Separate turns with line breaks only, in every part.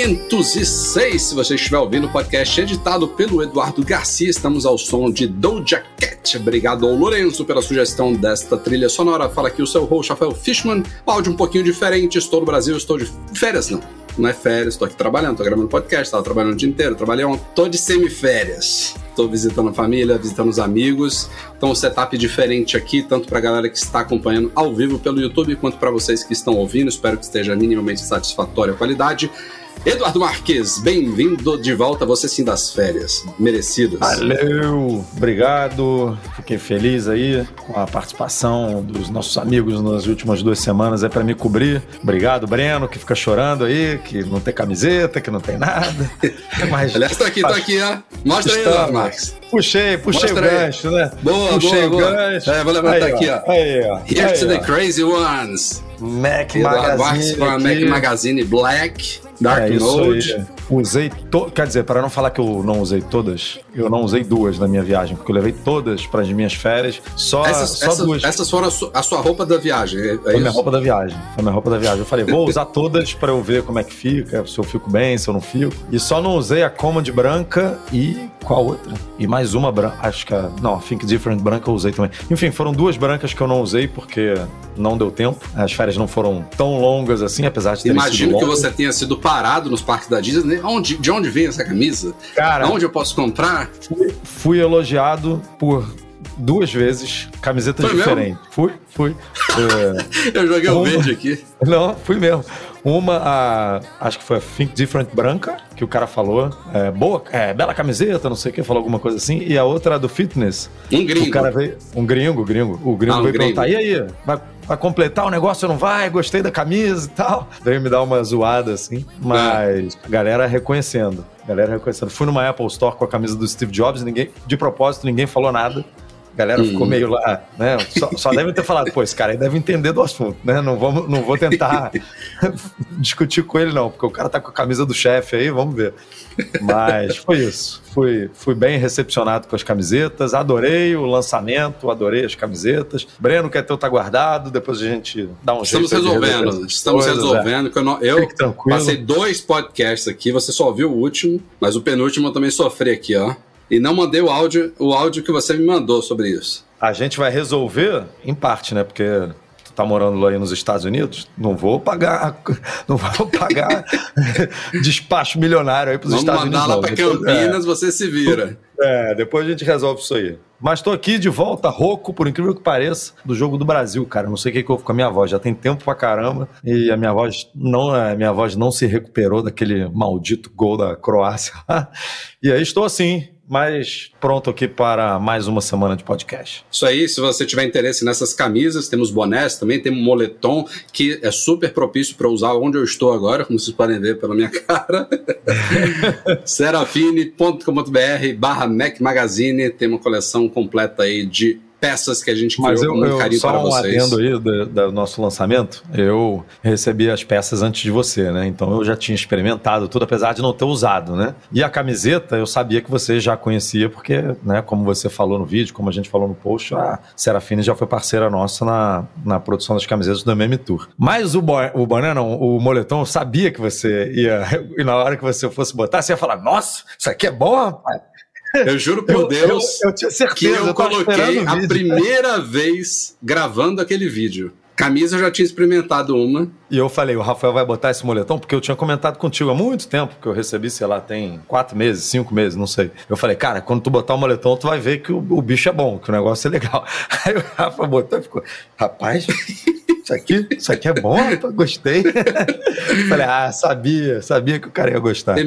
506. Se você estiver ouvindo o podcast editado pelo Eduardo Garcia, estamos ao som de Doja Cat. Obrigado ao Lourenço pela sugestão desta trilha sonora. Fala aqui o seu host, Rafael Fishman. Áudio um pouquinho diferente, estou no Brasil, estou de férias, não. Não é férias, estou aqui trabalhando, estou gravando podcast, estava trabalhando o dia inteiro, trabalhei ontem, estou de semiférias. Estou visitando a família, visitando os amigos. Então, um setup diferente aqui, tanto para a galera que está acompanhando ao vivo pelo YouTube, quanto para vocês que estão ouvindo. Espero que esteja minimamente satisfatória a qualidade. Eduardo Marques, bem-vindo de volta, você sim das férias, merecidas.
Valeu, obrigado. Fiquei feliz aí com a participação dos nossos amigos nas últimas duas semanas é para me cobrir. Obrigado, Breno, que fica chorando aí, que não tem camiseta, que não tem nada. Mas
Aliás, tô aqui, tô aqui, ó. Mostra aí, Eduardo Marques.
Puxei, puxei
Mostra
o
aí.
gancho, né?
Boa,
puxei
boa,
o
boa.
gancho.
É, vou levantar
Aí,
aqui, ó.
Aí, ó.
Here
Aí,
to the crazy ones.
Mac Magazine.
Mac. Magazine Black, Dark
é isso
Mode.
Usei, to... quer dizer, para não falar que eu não usei todas, eu não usei duas na minha viagem, porque eu levei todas para as minhas férias, só,
Essas,
só
essas,
duas.
essas foram a, su- a sua roupa da viagem, é, é
Foi minha
isso?
roupa da viagem. Foi minha roupa da viagem. Eu falei, vou usar todas para eu ver como é que fica, se eu fico bem, se eu não fico. E só não usei a Command branca e qual outra? E mais uma branca, acho que a, não, a Think Different branca eu usei também. Enfim, foram duas brancas que eu não usei porque não deu tempo. As férias não foram tão longas assim, apesar de terem
Imagino
sido
que
longas.
você tenha sido parado nos parques da Disney. Onde, de onde vem essa camisa?
Cara,
Onde eu posso comprar?
fui, fui elogiado por duas vezes camisetas
Foi mesmo?
diferentes. Fui, fui. É,
Eu joguei o
Uma.
verde aqui.
Não, fui mesmo. Uma, a, acho que foi a Think Different branca, que o cara falou. É, boa, é, bela camiseta, não sei o que, falou alguma coisa assim. E a outra, a do fitness.
Um gringo.
O cara veio. Um gringo, gringo. O gringo
Ah, um
veio
gringo.
perguntar: e aí? Vai, vai completar o negócio não vai? Gostei da camisa e tal. Veio me dar uma zoada assim. Mas a galera reconhecendo. Galera reconhecendo. Fui numa Apple Store com a camisa do Steve Jobs, ninguém, de propósito, ninguém falou nada. A galera ficou meio lá, né? Só, só devem ter falado, pô, esse cara aí deve entender do assunto, né? Não, vamos, não vou tentar discutir com ele, não, porque o cara tá com a camisa do chefe aí, vamos ver. Mas foi isso. Fui, fui bem recepcionado com as camisetas, adorei o lançamento, adorei as camisetas. Breno quer teu tá guardado, depois a gente dá um
Estamos
jeito. resolver
resolvendo, estamos
coisas, é.
resolvendo. que Eu, não- eu passei dois podcasts aqui, você só ouviu o último, mas o penúltimo eu também sofri aqui, ó. E não mandei o áudio, o áudio que você me mandou sobre isso.
A gente vai resolver em parte, né? Porque tu tá morando lá aí nos Estados Unidos, não vou pagar, não vou pagar despacho milionário aí pros
Vamos
Estados
mandar
Unidos.
lá
não.
pra
Depois-
Campinas, você se vira.
É, é, depois a gente resolve isso aí. Mas tô aqui de volta, rouco, por incrível que pareça, do jogo do Brasil, cara. Não sei o que, que houve com a minha voz. Já tem tempo pra caramba. E a minha voz não, a minha voz não se recuperou daquele maldito gol da Croácia. e aí estou assim, mas pronto aqui para mais uma semana de podcast.
Isso aí, se você tiver interesse nessas camisas, temos bonés também, temos moletom, que é super propício para usar onde eu estou agora, como vocês podem ver pela minha cara. serafine.com.br barra Mac Magazine, tem uma coleção completa aí de peças que a gente criou
Mas eu,
com carinho
só
para
um
vocês.
adendo aí do, do nosso lançamento, eu recebi as peças antes de você, né? Então eu já tinha experimentado tudo, apesar de não ter usado, né? E a camiseta eu sabia que você já conhecia, porque, né, como você falou no vídeo, como a gente falou no post, a Serafine já foi parceira nossa na, na produção das camisetas do MM Tour. Mas o, bo o boné, não, o moletom, eu sabia que você ia, e na hora que você fosse botar, você ia falar, nossa, isso aqui é bom, rapaz.
Eu juro por
Eu-
Deus
eu, eu certeza,
que eu coloquei a primeira vez gravando aquele vídeo. Camisa eu já tinha experimentado uma,
E eu falei, o Rafael vai botar esse moletom, porque eu tinha comentado contigo há muito tempo, que eu recebi, sei lá, tem quatro meses, cinco meses, não sei. Eu falei, cara, quando tu botar o moletom, tu vai ver que o, o bicho é bom, que o negócio é legal. Aí o Rafa botou e ficou, rapaz, isso aqui, isso aqui é bom, rapaz, gostei. falei, ah, sabia, sabia que o cara ia gostar.
E,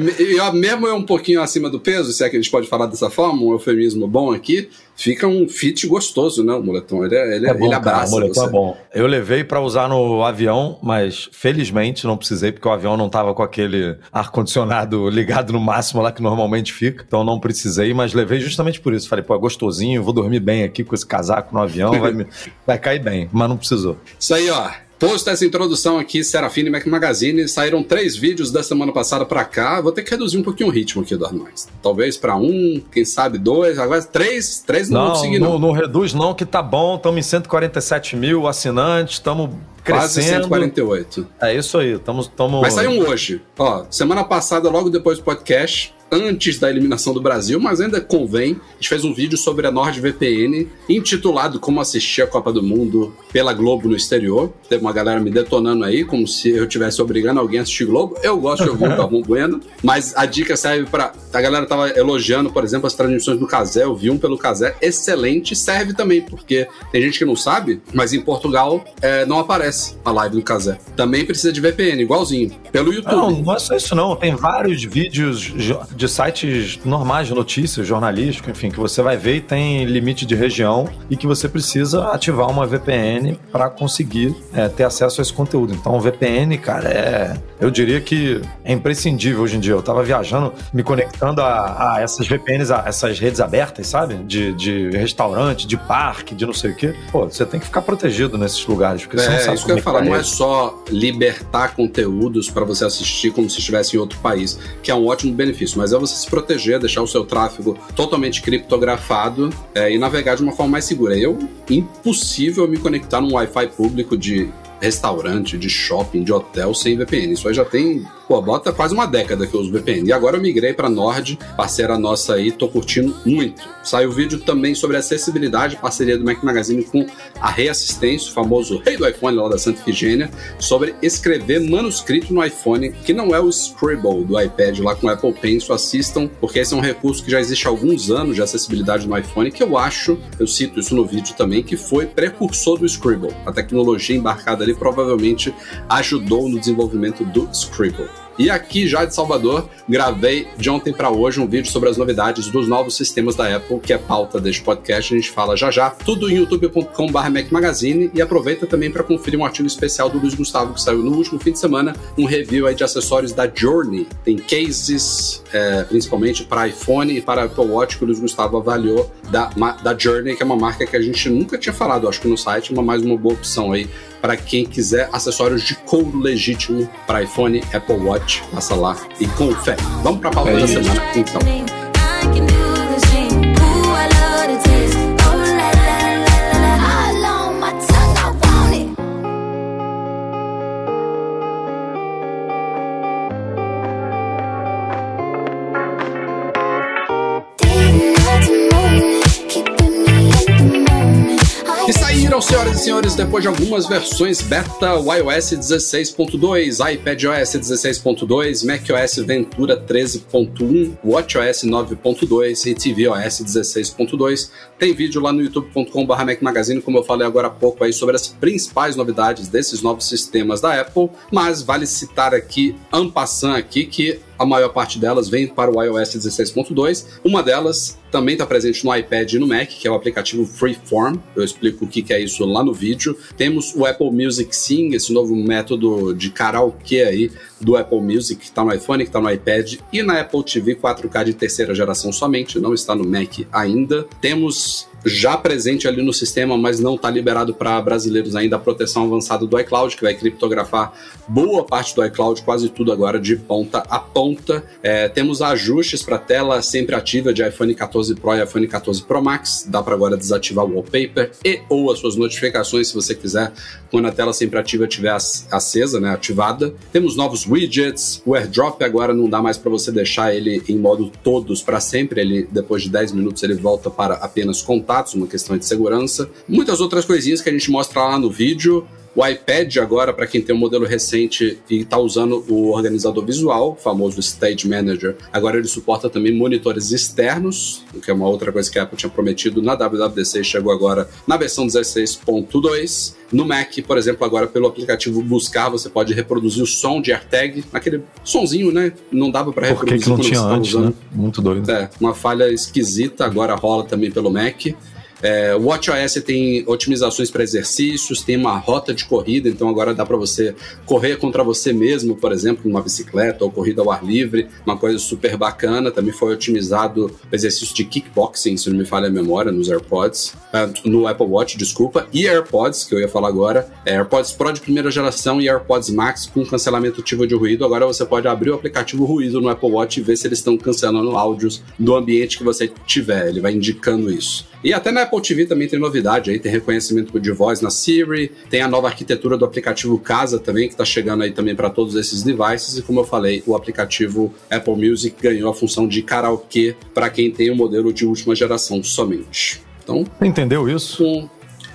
mesmo é um pouquinho acima do peso, se é que a gente pode falar dessa forma, um eufemismo bom aqui, fica um fit gostoso, né? O moletom. Ele, é- ele,
É bom,
ele
cara,
abraça
o moletom
você.
é bom. Eu levei pra usar no avião, mas felizmente não precisei, porque o avião não tava com aquele ar-condicionado ligado no máximo lá que normalmente fica. Então não precisei, mas levei justamente por isso. Falei, pô, é gostosinho, vou dormir bem aqui com esse casaco no avião, vai, me- vai cair bem, mas não precisou.
Isso aí, ó. Posto essa introdução aqui, Serafine Mac Magazine. Saíram três vídeos da semana passada pra cá. Vou ter que reduzir um pouquinho o ritmo aqui, Eduardo Marques. Talvez pra um, quem sabe dois. Agora três, três não, vou
Não,
conseguir,
não,
não.
não reduz não, que tá bom. Estamos em 147 mil assinantes, estamos
Quase
crescendo.
148.
É isso aí, estamos...
Mas saiu um hoje. Ó, semana passada, logo depois do podcast, antes da eliminação do Brasil, mas ainda convém, a gente fez um vídeo sobre a NordVPN, intitulado Como Assistir a Copa do Mundo pela Globo no exterior. Teve uma galera me detonando aí, como se eu estivesse obrigando alguém a assistir Globo. Eu gosto de ouvir o Galvão Bueno, mas a dica serve para A galera tava elogiando, por exemplo, as transmissões do Casé, eu vi um pelo Casé, excelente, serve também, porque tem gente que não sabe, mas em Portugal é, não aparece a live do Casé. Também precisa de VPN, igualzinho, pelo YouTube.
Não, não é só isso não. Tem vários vídeos de sites normais de notícias, jornalístico, enfim, que você vai ver e tem limite de região e que você precisa ativar uma VPN para conseguir é, ter acesso a esse conteúdo. Então, VPN, cara, é. Eu diria que é imprescindível hoje em dia. Eu tava viajando, me conectando a, a essas VPNs, a essas redes abertas, sabe? De, de restaurante, de parque, de não sei o quê. Pô, você tem que ficar protegido nesses lugares, porque você não
É,
sabe
isso que eu ia falar,
que
não
tá
é só libertar conteúdos para você assistir como se estivesse em outro país, que é um ótimo benefício, mas é você se proteger, deixar o seu tráfego totalmente criptografado é, e navegar de uma forma mais segura. Eu, impossível me conectar num Wi-Fi público de restaurante, de shopping, de hotel sem VPN. Isso aí já tem, pô, bota quase uma década que eu uso VPN. E agora eu migrei para Nord, parceira nossa aí, tô curtindo muito. Saiu vídeo também sobre acessibilidade, parceria do Mac Magazine com a Reassistência, o famoso rei do iPhone lá da Santa Ifigênia, sobre escrever manuscrito no iPhone, que não é o Scribble do iPad lá com o Apple Pencil, assistam, porque esse é um recurso que já existe há alguns anos de acessibilidade no iPhone, que eu acho, eu cito isso no vídeo também, que foi precursor do Scribble. A tecnologia embarcada ali provavelmente ajudou no desenvolvimento do Scribble. E aqui já de Salvador, gravei de ontem para hoje um vídeo sobre as novidades dos novos sistemas da Apple, que é pauta deste podcast, a gente fala já já, tudo em youtube.com.br Magazine. E aproveita também para conferir um artigo especial do Luiz Gustavo que saiu no último fim de semana, um review aí de acessórios da Journey. Tem cases, é, principalmente para iPhone e para Apple Watch, que o Luiz Gustavo avaliou da, da Journey, que é uma marca que a gente nunca tinha falado, acho que no site, mas mais uma boa opção aí para quem quiser acessórios de couro legítimo para iPhone, Apple Watch, passa lá e confere. Vamos para a pauta
É
da semana, então. Senhores, depois de algumas versões beta, o iOS 16.2, iPadOS 16.2, macOS Ventura 13.1, WatchOS 9.2 e tvOS 16.2. Tem vídeo lá no youtube.com.br Magazine, como eu falei agora há pouco aí, sobre as principais novidades desses novos sistemas da Apple, mas vale citar aqui, en passant aqui, que a maior parte delas vem para o iOS 16.2. Uma delas também está presente no iPad e no Mac, que é o aplicativo Freeform. Eu explico o que é isso lá no vídeo. Temos o Apple Music Sing, esse novo método de karaokê aí do Apple Music, que está no iPhone, que está no iPad e na Apple TV 4K de terceira geração somente, não está no Mac ainda. Temos já presente ali no sistema, mas não está liberado para brasileiros ainda a proteção avançada do iCloud, que vai criptografar boa parte do iCloud, quase tudo agora de ponta a ponta. É, temos ajustes para tela sempre ativa de iPhone 14 Pro e iPhone 14 Pro Max. Dá para agora desativar o wallpaper e ou as suas notificações, se você quiser, quando a tela sempre ativa estiver ac- acesa, né, ativada. Temos novos widgets. O AirDrop agora não dá mais para você deixar ele em modo todos para sempre. Ele depois de 10 minutos ele volta para apenas uma questão de segurança. Muitas outras coisinhas que a gente mostra lá no vídeo. O iPad agora, para quem tem um modelo recente e está usando o organizador visual, o famoso Stage Manager, agora ele suporta também monitores externos, o que é uma outra coisa que a Apple tinha prometido na WWDC e chegou agora na versão 16.2. No Mac, por exemplo, agora pelo aplicativo Buscar, você pode reproduzir o som de AirTag, aquele sonzinho, né? Não dava para
Por que,
reproduzir
que não tinha
você
antes,
usando.
né? Muito doido.
É, uma falha esquisita, agora rola também pelo Mac. É, o WatchOS tem otimizações para exercícios, tem uma rota de corrida, então agora dá para você correr contra você mesmo, por exemplo, numa bicicleta ou corrida ao ar livre, uma coisa super bacana. Também foi otimizado o exercício de kickboxing, se não me falha a memória, nos AirPods, ah, no Apple Watch, desculpa, e AirPods, que eu ia falar agora, é, AirPods Pro de primeira geração e AirPods Max com cancelamento ativo de ruído. Agora você pode abrir o aplicativo ruído no Apple Watch e ver se eles estão cancelando áudios do ambiente que você tiver. Ele vai indicando isso. E até na Apple TV também tem novidade aí, tem reconhecimento de voz na Siri, tem a nova arquitetura do aplicativo Casa também, que está chegando aí também para todos esses devices. E como eu falei, o aplicativo Apple Music ganhou a função de karaokê para quem tem o modelo de última geração somente. Então,
entendeu isso?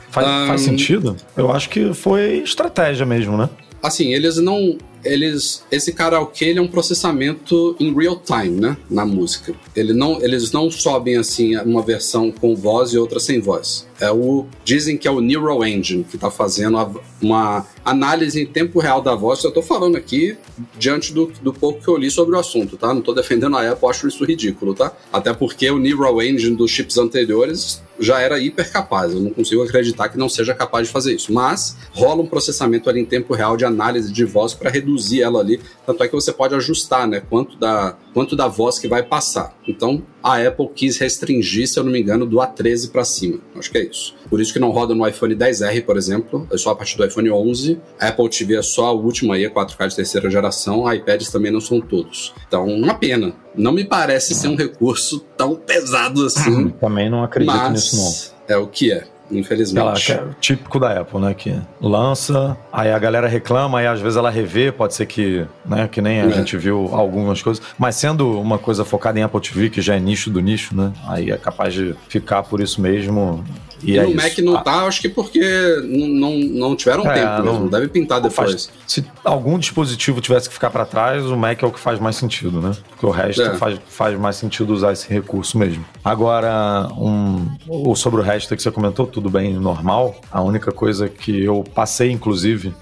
Faz, faz
Ahn.
sentido? Eu acho que foi estratégia mesmo, né?
assim, eles não. Eles. Esse karaokê ele é um processamento em real time, né? Na música. Ele não, eles não sobem assim uma versão com voz e outra sem voz. É o. Dizem que é o Neural Engine que tá fazendo a- uma análise em tempo real da voz. Eu tô falando aqui diante do, do pouco que eu li sobre o assunto, tá? Não tô defendendo a Apple, acho isso ridículo, tá? Até porque o Neural Engine dos chips anteriores já era hiper capaz. Eu não consigo acreditar que não seja capaz de fazer isso. Mas rola um processamento ali em tempo real de análise de voz para reduzir ela ali. Tanto é que você pode ajustar, né? Quanto da, quanto da voz que vai passar. Então a Apple quis restringir, se eu não me engano, do A13 para cima. Acho que é isso. Por isso que não roda no iPhone 10R, por exemplo. É só a partir do iPhone 11. A Apple TV é só a última aí, a 4K de terceira geração. iPads também não são todos. Então, uma pena. Não me parece ser um recurso tão pesado assim.
Também não acredito
mas
nisso, não.
é o que é,
lá,
infelizmente.
é típico da Apple, né? Que lança, aí a galera reclama, aí às vezes ela revê, pode ser que, né? Que nem a
É.
gente viu algumas coisas. Mas sendo uma coisa focada em Apple TV, que já é nicho do nicho, né? Aí é capaz de ficar por isso mesmo. E,
E
é
no
isso.
Mac não
Ah,
tá, acho que porque não, não, não tiveram
É,
tempo
não-
mesmo. Deve pintar
não faz-
depois.
se algum dispositivo tivesse que ficar para trás, o Mac é o que faz mais sentido, né? Porque o resto
É.
faz, faz mais sentido usar esse recurso mesmo. Agora, um, o- sobre o resto que você comentou, tudo bem, normal. A única coisa que eu passei, inclusive,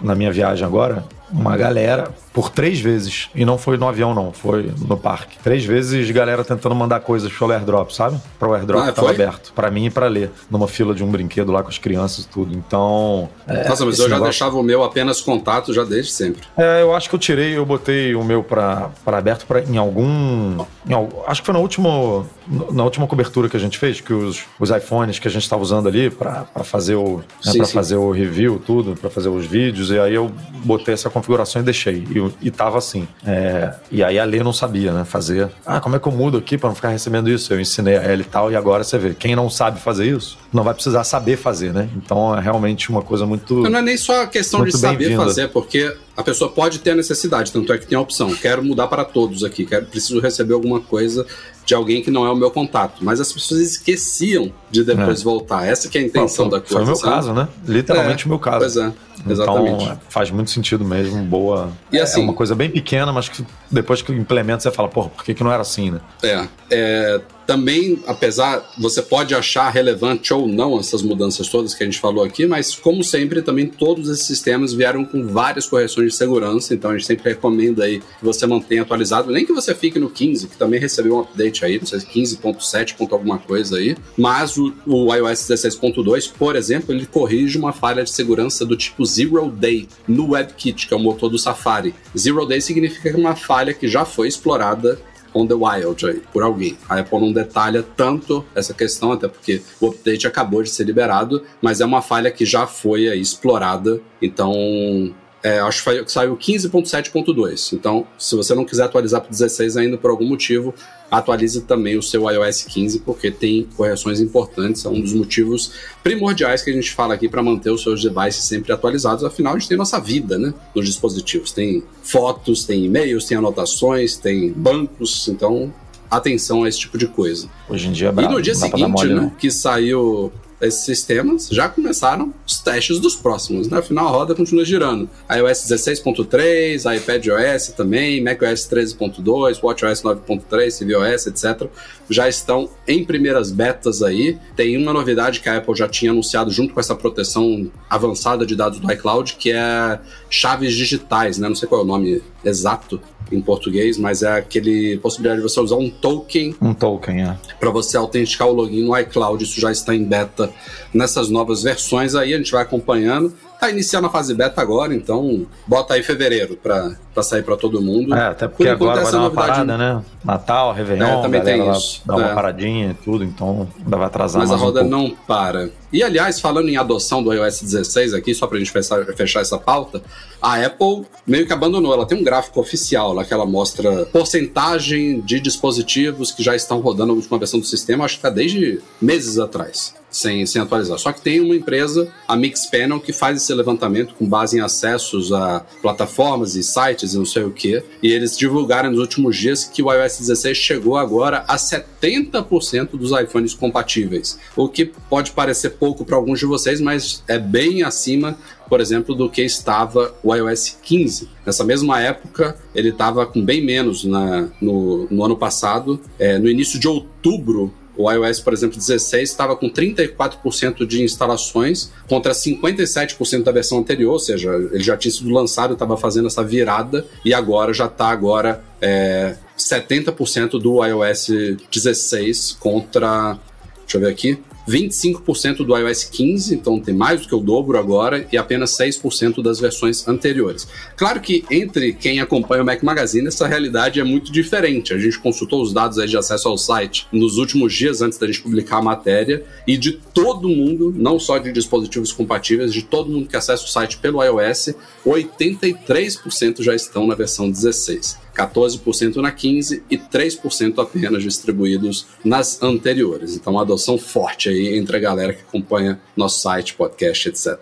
na minha viagem agora, uma galera por três vezes, e não foi no avião não, foi no parque. Três vezes galera tentando mandar coisas pelo airdrop, sabe? Para o airdrop
Ah,
que tava
foi?
aberto, para mim e para ler, numa fila de um brinquedo lá com as crianças e tudo. Então, é,
Nossa, mas eu já
negócio-
deixava o meu apenas contato já desde sempre.
é, eu acho que eu tirei, eu botei o meu pra, pra aberto pra, em algum. em acho que foi na última, na última cobertura que a gente fez, que os, os iPhones que a gente estava usando ali pra, pra fazer o. Né,
Sim,
pra
sim.
fazer o review, tudo, pra fazer os vídeos, e aí eu botei essa configuração e deixei. E, e tava assim. É, e aí a Lê não sabia, né? Fazer. Ah, como é que eu mudo aqui pra não ficar recebendo isso? Eu ensinei a ela e tal, e agora você vê, quem não sabe fazer isso, não vai precisar saber fazer, né? Então é realmente uma coisa muito.
Não é nem só a questão de saber fazer, porque a pessoa pode ter a necessidade, tanto é que tem a opção. Quero mudar para todos aqui, quero, preciso receber alguma coisa de alguém que não é o meu contato. Mas as pessoas esqueciam de depois
É.
voltar. Essa que é a intenção
foi,
da coisa.
Foi o meu
sabe?
caso, né? Literalmente
É,
o meu caso.
Pois é, exatamente.
Então, é, faz muito sentido mesmo, boa.
E assim-
é uma coisa bem pequena, mas que depois que implementa, você fala, porra, por que, que não era assim, né?
É, é, também, apesar, você pode achar relevante ou não essas mudanças todas que a gente falou aqui, mas como sempre, também todos esses sistemas vieram com várias correções de segurança, então a gente sempre recomenda aí que você mantenha atualizado, nem que você fique no 15, que também recebeu um update aí, não sei, 15.7, ponto alguma coisa aí, mas o, o iOS 16.2, por exemplo, ele corrige uma falha de segurança do tipo Zero Day no WebKit, que é o motor do Safari. Zero Day significa é uma falha que já foi explorada on the wild aí, por alguém. A Apple não detalha tanto essa questão, até porque o update acabou de ser liberado, mas é uma falha que já foi explorada, então é, acho que saiu 15.7.2. Então, se você não quiser atualizar para 16 ainda por algum motivo, atualize também o seu iOS 15, porque tem correções importantes. É um dos motivos primordiais que a gente fala aqui para manter os seus devices sempre atualizados. Afinal, a gente tem nossa vida, né? Nos dispositivos. Tem fotos, tem e-mails, tem anotações, tem bancos. Então, atenção a esse tipo de coisa.
Hoje em dia é
E
brabo,
no dia seguinte,
mole,
né,
não.
que saiu esses sistemas, já começaram os testes dos próximos, né? Afinal, a roda continua girando. iOS 16.3, iPadOS também, macOS 13.2, WatchOS 9.3, tvOS, etc. Já estão em primeiras betas aí. Tem uma novidade que a Apple já tinha anunciado junto com essa proteção avançada de dados do iCloud, que é chaves digitais, né? Não sei qual é o nome exato em português, mas é aquele possibilidade de você usar um token.
Um token, é.
Para você autenticar o login no iCloud. Isso já está em beta nessas novas versões aí, a gente vai acompanhando. Tá iniciando a fase beta agora, então bota aí fevereiro para sair para todo mundo.
É, até porque Por agora vai dar uma parada, né? Natal, Réveillon,
é, também tem isso.
dá uma é. paradinha e tudo, então ainda vai atrasar
Mas
mais
a roda
um
não para. E aliás, falando em adoção do iOS 16 aqui, só pra gente fechar, fechar essa pauta, a Apple meio que abandonou. Ela tem um gráfico oficial lá que ela mostra porcentagem de dispositivos que já estão rodando a última versão do sistema, acho que tá desde meses atrás sem, sem atualizar. Só que tem uma empresa, a Mixpanel, que faz esse levantamento com base em acessos a plataformas e sites e não sei o que. E eles divulgaram nos últimos dias que o iOS 16 chegou agora a 70% dos iPhones compatíveis. O que pode parecer pouco para alguns de vocês, mas é bem acima por exemplo, do que estava o iOS 15. Nessa mesma época, ele estava com bem menos na, no, no ano passado. É, no início de outubro, o iOS, por exemplo, 16 estava com 34% de instalações contra 57% da versão anterior, ou seja, ele já tinha sido lançado, estava fazendo essa virada e agora já está agora é, 70% do iOS 16 contra, deixa eu ver aqui, 25% do iOS 15, então tem mais do que o dobro agora, e apenas 6% das versões anteriores. Claro que entre quem acompanha o Mac Magazine, essa realidade é muito diferente. A gente consultou os dados de acesso ao site nos últimos dias antes da gente publicar a matéria, e de todo mundo, não só de dispositivos compatíveis, de todo mundo que acessa o site pelo iOS, 83% já estão na versão 16. 14% na 15 e 3% apenas distribuídos nas anteriores. Então, uma adoção forte aí entre a galera que acompanha nosso site, podcast, etc.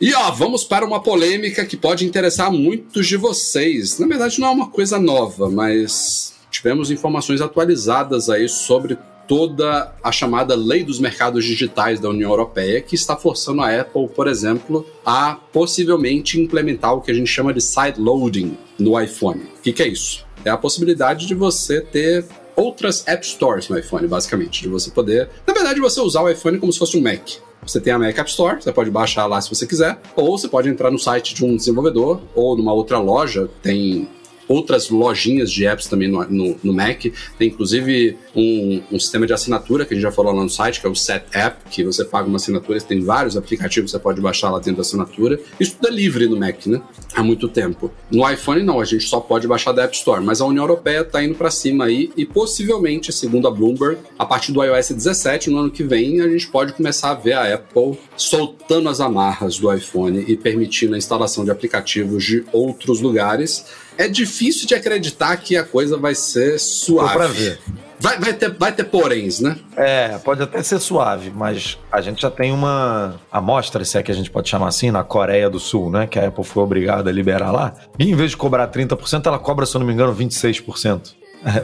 E ó, vamos para uma polêmica que pode interessar muitos de vocês. Na verdade, não é uma coisa nova, mas tivemos informações atualizadas aí sobre toda a chamada lei dos mercados digitais da União Europeia, que está forçando a Apple, por exemplo, a possivelmente implementar o que a gente chama de side loading no iPhone. O que, que é isso? É a possibilidade de você ter outras App Stores no iPhone, basicamente. De você poder. Na verdade, você usar o iPhone como se fosse um Mac. Você tem a Mac App Store, você pode baixar lá se você quiser, ou você pode entrar no site de um desenvolvedor ou numa outra loja, tem outras lojinhas de apps também no, no, no Mac. Tem inclusive um, um, sistema de assinatura que a gente já falou lá no site, que é o Set App, que você paga uma assinatura, tem vários aplicativos que você pode baixar lá dentro da assinatura. Isso tudo é livre no Mac, né? Há muito tempo. No iPhone não, a gente só pode baixar da App Store, mas a União Europeia está indo para cima aí e possivelmente, segundo a Bloomberg, a partir do iOS 17, no ano que vem, a gente pode começar a ver a Apple soltando as amarras do iPhone e permitindo a instalação de aplicativos de outros lugares é difícil de acreditar que a coisa vai ser suave.
Pra ver.
Vai, vai, ter, vai ter poréns, né?
É, pode até ser suave, mas a gente já tem uma amostra, se é que a gente pode chamar assim, na Coreia do Sul, né? Que a Apple foi obrigada a liberar lá. E em vez de cobrar 30%, ela cobra, se eu não me engano, 26%.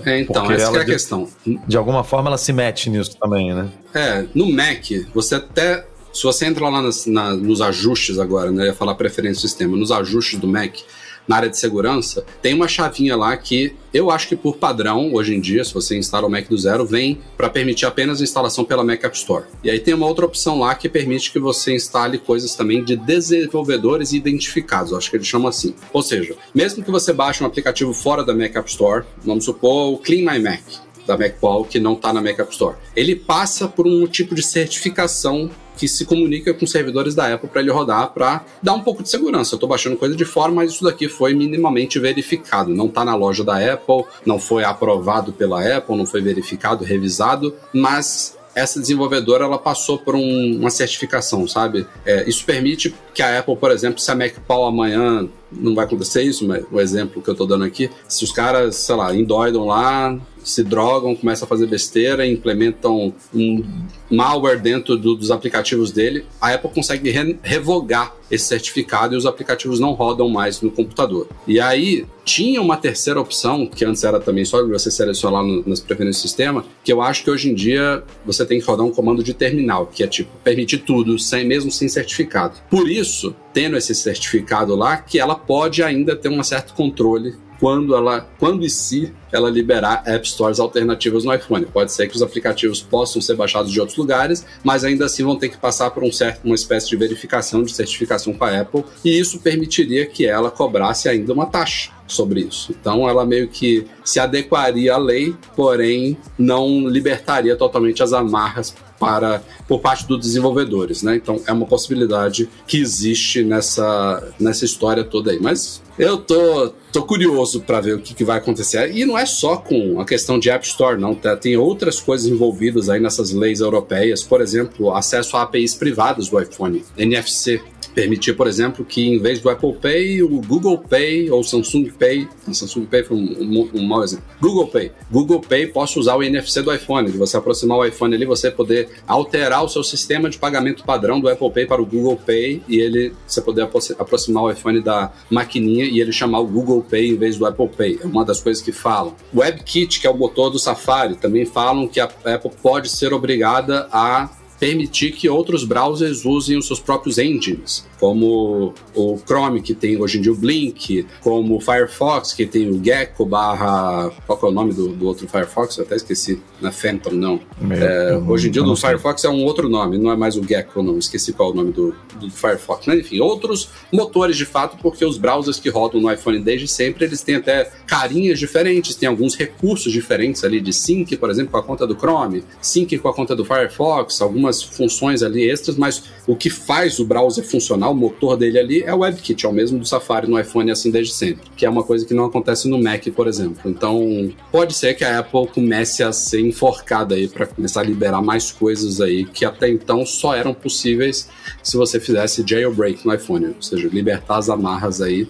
É, então, essa é a de, questão.
De alguma forma ela se mete nisso também, né?
É, no Mac, você até. Se você entra lá nas, na, nos ajustes agora, né? Eu ia falar preferência do sistema, nos ajustes do Mac, na área de segurança, tem uma chavinha lá que eu acho que por padrão, hoje em dia, se você instala o Mac do zero, vem para permitir apenas a instalação pela Mac App Store. E aí tem uma outra opção lá que permite que você instale coisas também de desenvolvedores identificados, acho que eles chamam assim. Ou seja, mesmo que você baixe um aplicativo fora da Mac App Store, vamos supor o Clean My Mac, da MacPaul que não está na Mac App Store. Ele passa por um tipo de certificação que se comunica com servidores da Apple para ele rodar para dar um pouco de segurança. Eu estou baixando coisa de fora, mas isso daqui foi minimamente verificado. Não está na loja da Apple, não foi aprovado pela Apple, não foi verificado, revisado, mas essa desenvolvedora ela passou por um, uma certificação, sabe? É, isso permite que a Apple, por exemplo, se a MacPaul amanhã não vai acontecer isso, mas o exemplo que eu tô dando aqui, se os caras, sei lá, endoidam lá, se drogam, começam a fazer besteira, implementam um malware dentro do, dos aplicativos dele, a Apple consegue re revogar esse certificado e os aplicativos não rodam mais no computador. E aí tinha uma terceira opção, que antes era também só você selecionar no, nas preferências do sistema, que eu acho que hoje em dia você tem que rodar um comando de terminal, que é tipo permitir tudo, sem, mesmo sem certificado. Por isso, tendo esse certificado lá, que ela pode ainda ter um certo controle quando ela, quando e se ela liberar App Stores alternativas no iPhone. Pode ser que os aplicativos possam ser baixados de outros lugares, mas ainda assim vão ter que passar por um certo, uma espécie de verificação, de certificação com a Apple, e isso permitiria que ela cobrasse ainda uma taxa sobre isso. Então ela meio que se adequaria à lei, porém não libertaria totalmente as amarras para por parte dos desenvolvedores, né? Então é uma possibilidade que existe nessa nessa história toda aí. Mas eu tô, tô curioso para ver o que, que, vai acontecer. E não é só com a questão de App Store, não. Tá? Tem outras coisas envolvidas aí nessas leis europeias. Por exemplo, acesso a APIs privadas do iPhone, NFC permitir, por exemplo, que em vez do Apple Pay, o Google Pay ou Samsung Pay, Samsung Pay foi um, um, um mau exemplo, Google Pay, Google Pay possa usar o NFC do iPhone, de você aproximar o iPhone ali, você poder alterar o seu sistema de pagamento padrão do Apple Pay para o Google Pay e ele, você poder aproximar o iPhone da maquininha e ele chamar o Google Pay em vez do Apple Pay. É uma das coisas que falam. WebKit, que é o motor do Safari, também falam que a Apple pode ser obrigada a permitir que outros browsers usem os seus próprios engines, como o Chrome, que tem hoje em dia o Blink, como o Firefox, que tem o Gecko barra... Qual é o nome do, do outro Firefox? Eu até esqueci. Não é Phantom, não. É, hoje em dia o do Firefox é um outro nome, não é mais o Gecko, não. Esqueci qual é o nome do, do Firefox. Mas, enfim, outros motores, de fato, porque os browsers que rodam no iPhone desde sempre, eles têm até carinhas diferentes, tem alguns recursos diferentes ali de sync, por exemplo, com a conta do Chrome, sync com a conta do Firefox, algumas algumas funções ali extras, mas o que faz o browser funcionar, o motor dele ali, é o WebKit, é o mesmo do Safari no iPhone assim desde sempre, que é uma coisa que não acontece no Mac, por exemplo. Então, pode ser que a Apple comece a ser enforcada aí para começar a liberar mais coisas aí que até então só eram possíveis se você fizesse jailbreak no iPhone, ou seja, libertar as amarras aí.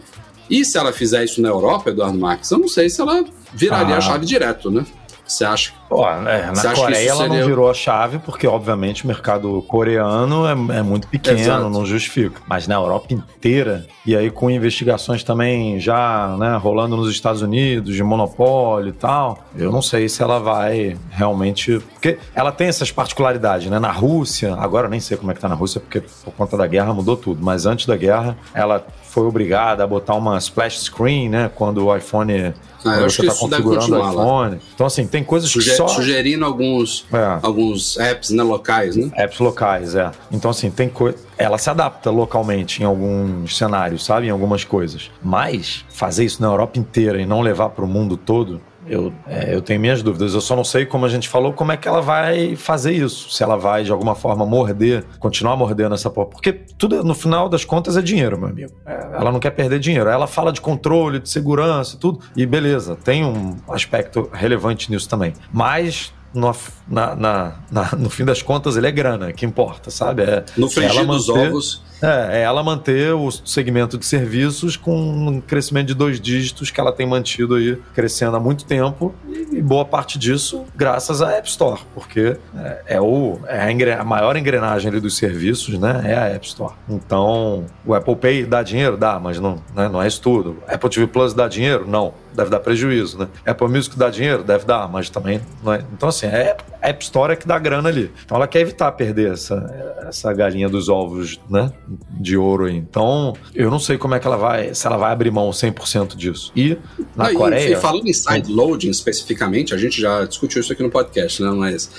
E se ela fizer isso na Europa, Eduardo Marques, eu não sei se ela viraria ah. a chave direto, né? Você acha?
Pô, é, na Coreia ela seria... não virou a chave, porque obviamente o mercado coreano é, é muito pequeno, Exato. não justifica. Mas na Europa inteira, e aí com investigações também já né, rolando nos Estados Unidos, de monopólio e tal, eu não sei se ela vai realmente. Porque ela tem essas particularidades, né? Na Rússia, agora eu nem sei como é que tá na Rússia, porque por conta da guerra mudou tudo, mas antes da guerra, ela foi obrigada a botar uma splash screen, né? Quando o iPhone
ah, você está configurando o iPhone. Lá.
Então, assim, tem coisas Suger, que só...
Sugerindo alguns, é. alguns apps né, locais, né?
Apps locais, é. Então, assim, tem coisa... Ela se adapta localmente em alguns cenários, sabe? Em algumas coisas. Mas fazer isso na Europa inteira e não levar para o mundo todo, eu, é, eu tenho minhas dúvidas. Eu só não sei, como a gente falou, como é que ela vai fazer isso. Se ela vai, de alguma forma, morder, continuar mordendo essa porra. Porque tudo, no final das contas, é dinheiro, meu amigo. É, ela não quer perder dinheiro. Ela fala de controle, de segurança, tudo. E beleza, tem um aspecto relevante nisso também. Mas no, na, na, na, no fim das contas, ele é grana, que importa, sabe? É,
no frigir dos ovos.
É, é ela manter o segmento de serviços com um crescimento de dois dígitos que ela tem mantido aí, crescendo há muito tempo, e, e boa parte disso graças à App Store, porque é, é o, é a, engren, a, maior engrenagem ali dos serviços, né? É a App Store. Então, o Apple Pay dá dinheiro? Dá, mas não, né, não é isso tudo. Apple TV Plus dá dinheiro? Não deve dar prejuízo, né? Apple Music dá dinheiro? Deve dar, mas também não é. Então, assim, é App Store é que dá grana ali. Então, ela quer evitar perder essa, essa galinha dos ovos, né? De ouro aí. Então, eu não sei como é que ela vai, se ela vai abrir mão 100% disso. E na ah, Coreia.
E, e falando em sideloading especificamente, a gente já discutiu isso aqui no podcast, né? Mas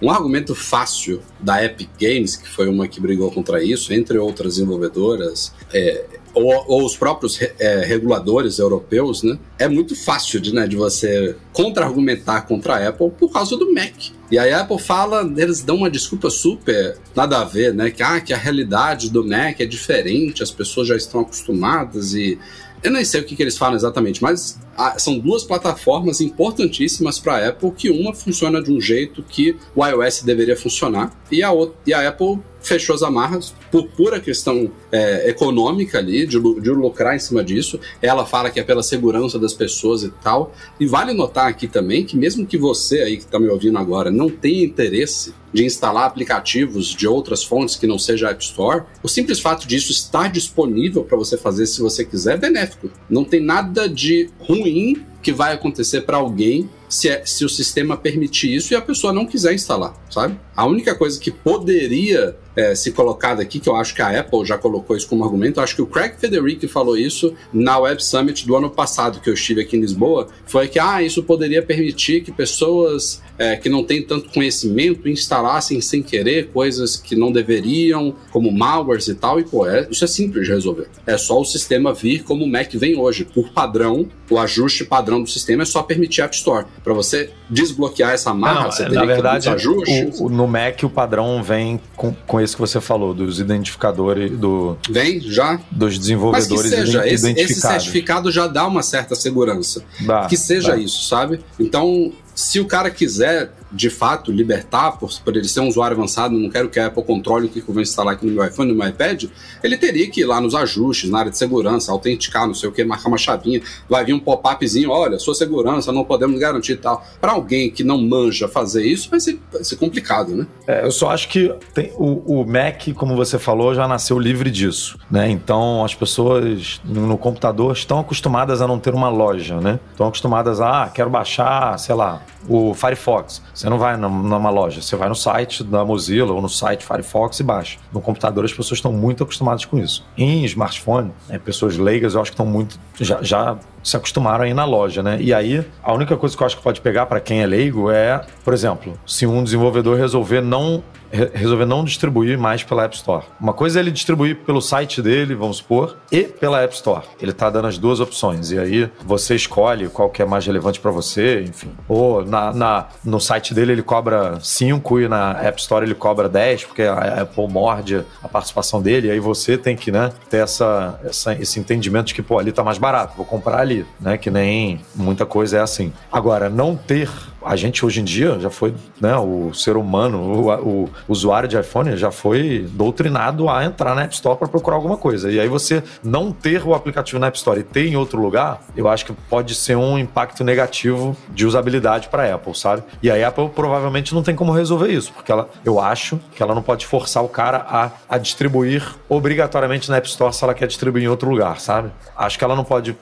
um argumento fácil da Epic Games, que foi uma que brigou contra isso, entre outras desenvolvedoras, é, ou, ou, os próprios é, reguladores europeus, né? É muito fácil de, né, de você contra-argumentar contra a Apple por causa do Mac. E a Apple fala, eles dão uma desculpa super nada a ver, né? Que, ah, que a realidade do Mac é diferente, as pessoas já estão acostumadas e eu nem sei o que, que eles falam exatamente, mas ah, são duas plataformas importantíssimas para a Apple, que uma funciona de um jeito que o iOS deveria funcionar, e a, outra, e a Apple fechou as amarras por pura questão é, econômica ali, de, de lucrar em cima disso. Ela fala que é pela segurança das pessoas e tal. E vale notar aqui também que mesmo que você aí que está me ouvindo agora não tenha interesse de instalar aplicativos de outras fontes que não seja App Store, o simples fato disso estar disponível para você fazer se você quiser é benéfico. Não tem nada de ruim que vai acontecer para alguém se, é, se o sistema permitir isso e a pessoa não quiser instalar, sabe? A única coisa que poderia é, se colocar aqui, que eu acho que a Apple já colocou isso como argumento, eu acho que o Craig Federici falou isso na Web Summit do ano passado, que eu estive aqui em Lisboa, foi que ah, isso poderia permitir que pessoas é, que não têm tanto conhecimento instalassem sem querer coisas que não deveriam, como malwares e tal, e pô, é, isso é simples de resolver. É só o sistema vir como o Mac vem hoje, por padrão, o ajuste padrão do sistema é só permitir App Store. Para você desbloquear essa marca, não, você teria
na verdade,
que ajustes.
O, o, no Mac o padrão vem com, com esse que você falou, dos identificadores do.
Vem, já.
Dos desenvolvedores
Mas que seja, esse, esse certificado já dá uma certa segurança. Dá, que seja dá. isso, sabe? Então, se o cara quiser de fato libertar, por, por ele ser um usuário avançado, não quero que a Apple controle o que eu vou instalar aqui no meu iPhone, no meu iPad, ele teria que ir lá nos ajustes, na área de segurança, autenticar, não sei o que, marcar uma chavinha, vai vir um pop-upzinho, olha, sua segurança, não podemos garantir tal. Para alguém que não manja fazer isso, vai ser, vai ser complicado, né?
É, eu só acho que tem, o, o Mac, como você falou, já nasceu livre disso, né? Então as pessoas no, no computador estão acostumadas a não ter uma loja, né? Estão acostumadas a, ah, quero baixar, sei lá, o Firefox. Você não vai numa loja, você vai no site da Mozilla ou no site Firefox e baixa. No computador as pessoas estão muito acostumadas com isso. Em smartphone, né, pessoas leigas eu acho que estão muito. já, já se acostumaram a ir na loja, né? E aí, a única coisa que eu acho que pode pegar para quem é leigo é, por exemplo, se um desenvolvedor resolver não resolver não distribuir mais pela App Store. Uma coisa é ele distribuir pelo site dele, vamos supor, e pela App Store. Ele está dando as duas opções. E aí você escolhe qual que é mais relevante para você, enfim. Ou na, na, no site dele ele cobra 5 e na App Store ele cobra 10, porque a Apple morde a participação dele. E aí você tem que né, ter essa, essa, esse entendimento de que, pô, ali tá mais barato, vou comprar ali, né? Que nem muita coisa é assim. Agora, não ter a gente hoje em dia já foi, né, o ser humano, o, o, usuário de iPhone já foi doutrinado a entrar na App Store para procurar alguma coisa. E aí você não ter o aplicativo na App Store e ter em outro lugar, eu acho que pode ser um impacto negativo de usabilidade para a Apple, sabe? E a Apple provavelmente não tem como resolver isso, porque ela, eu acho que ela não pode forçar o cara a, a distribuir obrigatoriamente na App Store se ela quer distribuir em outro lugar, sabe? Acho que ela não pode,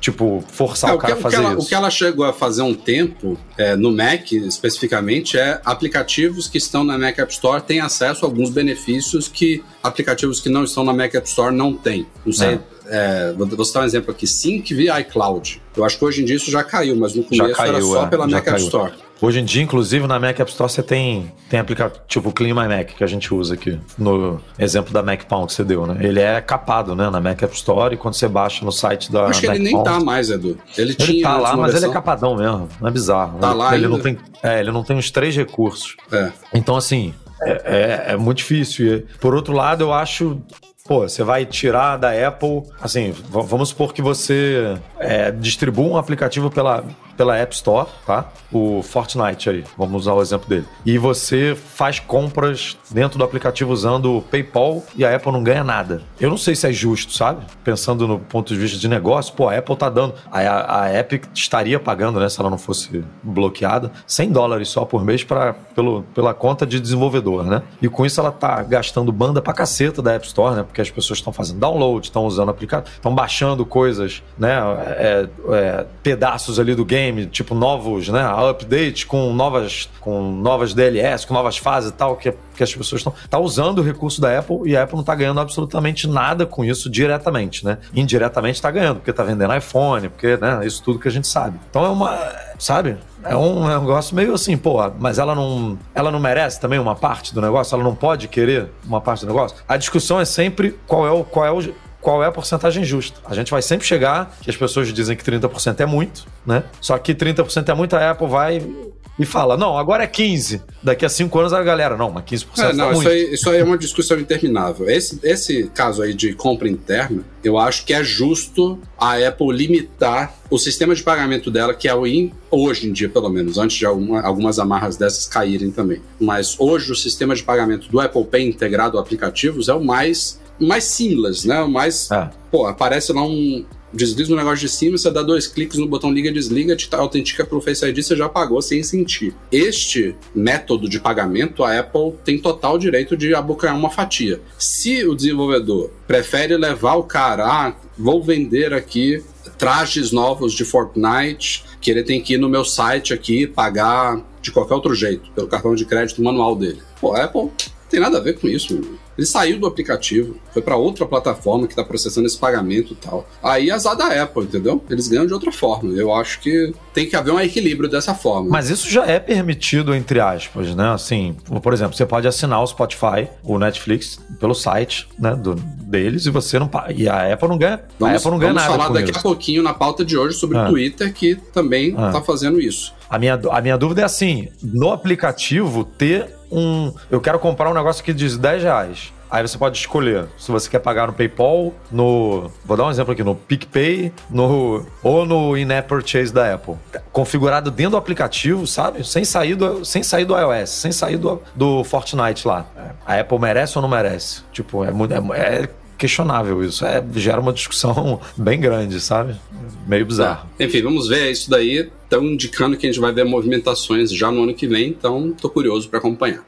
tipo, forçar é, o cara que, a fazer
ela,
isso.
O que ela chegou a fazer um tempo é, no Mac especificamente é aplicativos que estão na Mac App Store têm acesso a alguns benefícios que aplicativos que não estão na Mac App Store não têm. Não sei. É. É, vou citar um exemplo aqui, Sync via iCloud. Eu acho que hoje em dia isso já caiu, mas no começo caiu, era só é, pela Mac. App Store.
Hoje em dia, inclusive, na Mac App Store você tem, tem aplicativo tipo o Clean My Mac, que a gente usa aqui, no exemplo da Mac Pound que você deu, né? Ele é capado, né, na Mac App Store e quando você baixa no site da
Acho que
Mac
ele nem Pound, tá mais, Edu. Ele, ele tinha
tá lá, mas ele é capadão mesmo, não é bizarro.
Tá
ele,
lá
ele
ainda?
não tem, É, ele não tem os três recursos.
É.
Então, assim, é, é, é muito difícil. Por outro lado, eu acho pô, você vai tirar da Apple, assim, vamos supor que você é, distribua um aplicativo pela, pela App Store, tá? O Fortnite aí, vamos usar o exemplo dele. E você faz compras dentro do aplicativo usando o PayPal e a Apple não ganha nada. Eu não sei se é justo, sabe? Pensando no ponto de vista de negócio, pô, a Apple tá dando. A, a, Epic estaria pagando, né, se ela não fosse bloqueada, 100 dólares só por mês pra, pelo, pela conta de desenvolvedor, né? E com isso ela tá gastando banda pra caceta da App Store, né? Porque as pessoas estão fazendo download, estão usando aplicativo, estão baixando coisas, né? É, é, pedaços ali do game, tipo novos, né? Update com novas, com novas DLS, com novas fases e tal, que, que as pessoas estão tá usando o recurso da Apple e a Apple não está ganhando absolutamente nada com isso diretamente, né? Indiretamente está ganhando, porque está vendendo iPhone, porque, né? Isso tudo que a gente sabe. Então é uma, sabe? É um negócio meio assim, pô, mas ela não, ela não merece também uma parte do negócio? Ela não pode querer uma parte do negócio? A discussão é sempre qual é o, qual é o, qual é a porcentagem justa. A gente vai sempre chegar que as pessoas dizem que 30% é muito, né? Só que 30% é muito, a Apple vai e fala, não, agora é 15. Daqui a 5 anos a galera, não, mas 15%
É,
tá
não,
muito.
isso aí, isso aí é uma discussão interminável. Esse, esse caso aí de compra interna, eu acho que é justo a Apple limitar o sistema de pagamento dela, que é o in, hoje em dia, pelo menos, antes de alguma- algumas amarras dessas caírem também. Mas hoje o sistema de pagamento do Apple Pay integrado a aplicativos é o mais, mais seamless, né? Mais.
É.
Pô, aparece lá um. Desliza um negócio de cima, você dá dois cliques no botão liga, desliga, te autentica pelo Face ID, você já pagou sem sentir. Este método de pagamento, a Apple tem total direito de abocanhar uma fatia. Se o desenvolvedor prefere levar o cara, ah, vou vender aqui trajes novos de Fortnite, que ele tem que ir no meu site aqui pagar de qualquer outro jeito, pelo cartão de crédito manual dele. Pô, a Apple tem nada a ver com isso, meu. Ele saiu do aplicativo, foi para outra plataforma que está processando esse pagamento e tal. Aí azar da Apple, entendeu? Eles ganham de outra forma. Eu acho que tem que haver um equilíbrio dessa forma.
Mas isso já é permitido, entre aspas, né? Assim, por exemplo, você pode assinar o Spotify, o Netflix, pelo site né, do, deles e você não paga. E a Apple não ganha, a
Vamos,
Apple não ganha
vamos
nada
falar
com
daqui
isso.
a pouquinho na pauta de hoje sobre o
Ah.
Twitter, que também
Ah.
está fazendo isso.
A minha, a minha dúvida é assim: no aplicativo ter um. Eu quero comprar um negócio que diz 10 reais. Aí você pode escolher se você quer pagar no PayPal, no. Vou dar um exemplo aqui, no PicPay, no, ou no In-App Purchase da Apple. Configurado dentro do aplicativo, sabe? Sem sair do, sem sair do iOS, sem sair do, do Fortnite lá. A Apple merece ou não merece? Tipo, é, é, é questionável isso. É, gera uma discussão bem grande, sabe? Meio bizarro.
Enfim, vamos ver isso daí. Estão indicando que a gente vai ver movimentações já no ano que vem, então tô curioso para acompanhar.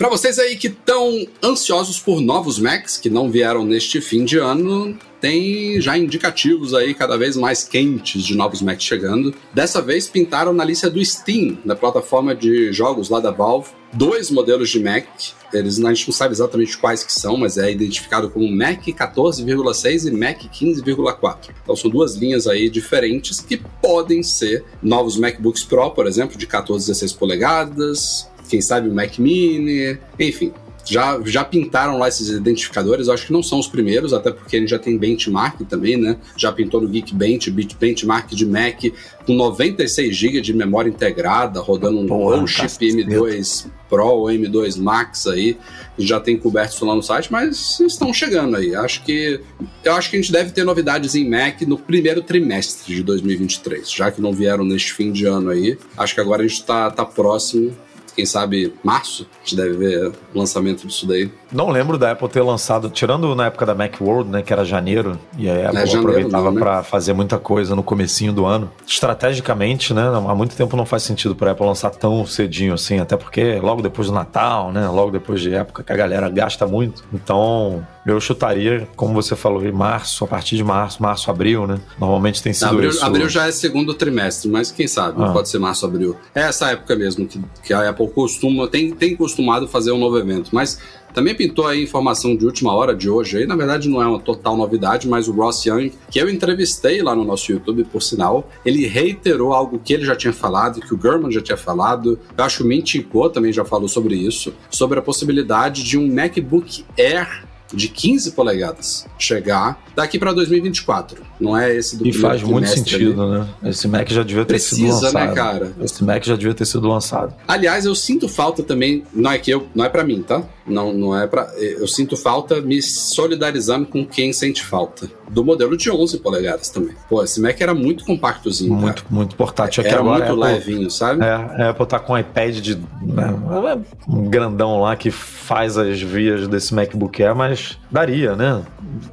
Para vocês aí que estão ansiosos por novos Macs que não vieram neste fim de ano, tem já indicativos aí cada vez mais quentes de novos Macs chegando. Dessa vez pintaram na lista do Steam, da plataforma de jogos lá da Valve, dois modelos de Mac. Eles a gente não sabe exatamente quais que são, mas é identificado como Mac 14,6 e Mac 15,4. Então são duas linhas aí diferentes que podem ser novos MacBooks Pro, por exemplo, de 14 16 polegadas, quem sabe o Mac Mini, enfim. Já, já pintaram lá esses identificadores, eu acho que não são os primeiros, até porque a gente já tem benchmark também, né? Já pintou no Geekbench, benchmark de Mac com 96 GB de memória integrada, rodando um
Porra,
ou chip
caceta.
M2 Pro ou M2 Max aí, já tem coberto isso lá no site, mas estão chegando aí. Acho que eu acho que a gente deve ter novidades em Mac no primeiro trimestre de 2023, já que não vieram neste fim de ano aí. Acho que agora a gente tá, tá próximo. Quem sabe março, a gente deve ver o lançamento disso daí.
Não lembro da Apple ter lançado, tirando na época da Macworld, né, que era janeiro, e a Apple
É, janeiro
aproveitava
né?
pra fazer muita coisa no comecinho do ano. Estrategicamente, né, há muito tempo não faz sentido pra Apple lançar tão cedinho assim, até porque logo depois do Natal, né, logo depois de época que a galera gasta muito. Então, eu chutaria, como você falou, em março, a partir de março, março, abril, né? Normalmente tem sido
Abril,
isso.
abril já é segundo trimestre, mas quem sabe,
Ah.
pode ser março, abril. É essa época mesmo que, que a Apple costuma, tem, tem costumado fazer um novo evento. Mas também pintou aí informação de última hora de hoje aí, na verdade não é uma total novidade, mas o Ross Young, que eu entrevistei lá no nosso YouTube, por sinal, ele reiterou algo que ele já tinha falado, que o Gurman já tinha falado, eu acho que o Mintico também já falou sobre isso, sobre a possibilidade de um MacBook Air de 15 polegadas chegar daqui para 2024. Não é esse do
E faz muito sentido,
ali.
né? Esse Mac já devia ter sido
Precisa,
lançado.
né, cara?
Esse Mac já devia ter sido lançado.
Aliás, eu sinto falta também, não é que eu, não é para mim, tá? Não, não é para, eu sinto falta me solidarizando com quem sente falta do modelo de 11 polegadas também. Pô, esse Mac era muito compactozinho,
Muito, muito portátil. Aqui
cara. Era
agora
muito
Apple-
levinho, sabe?
É, a Apple tá com um iPad de. né, um grandão lá que faz as vias desse MacBook Air, mas daria, né?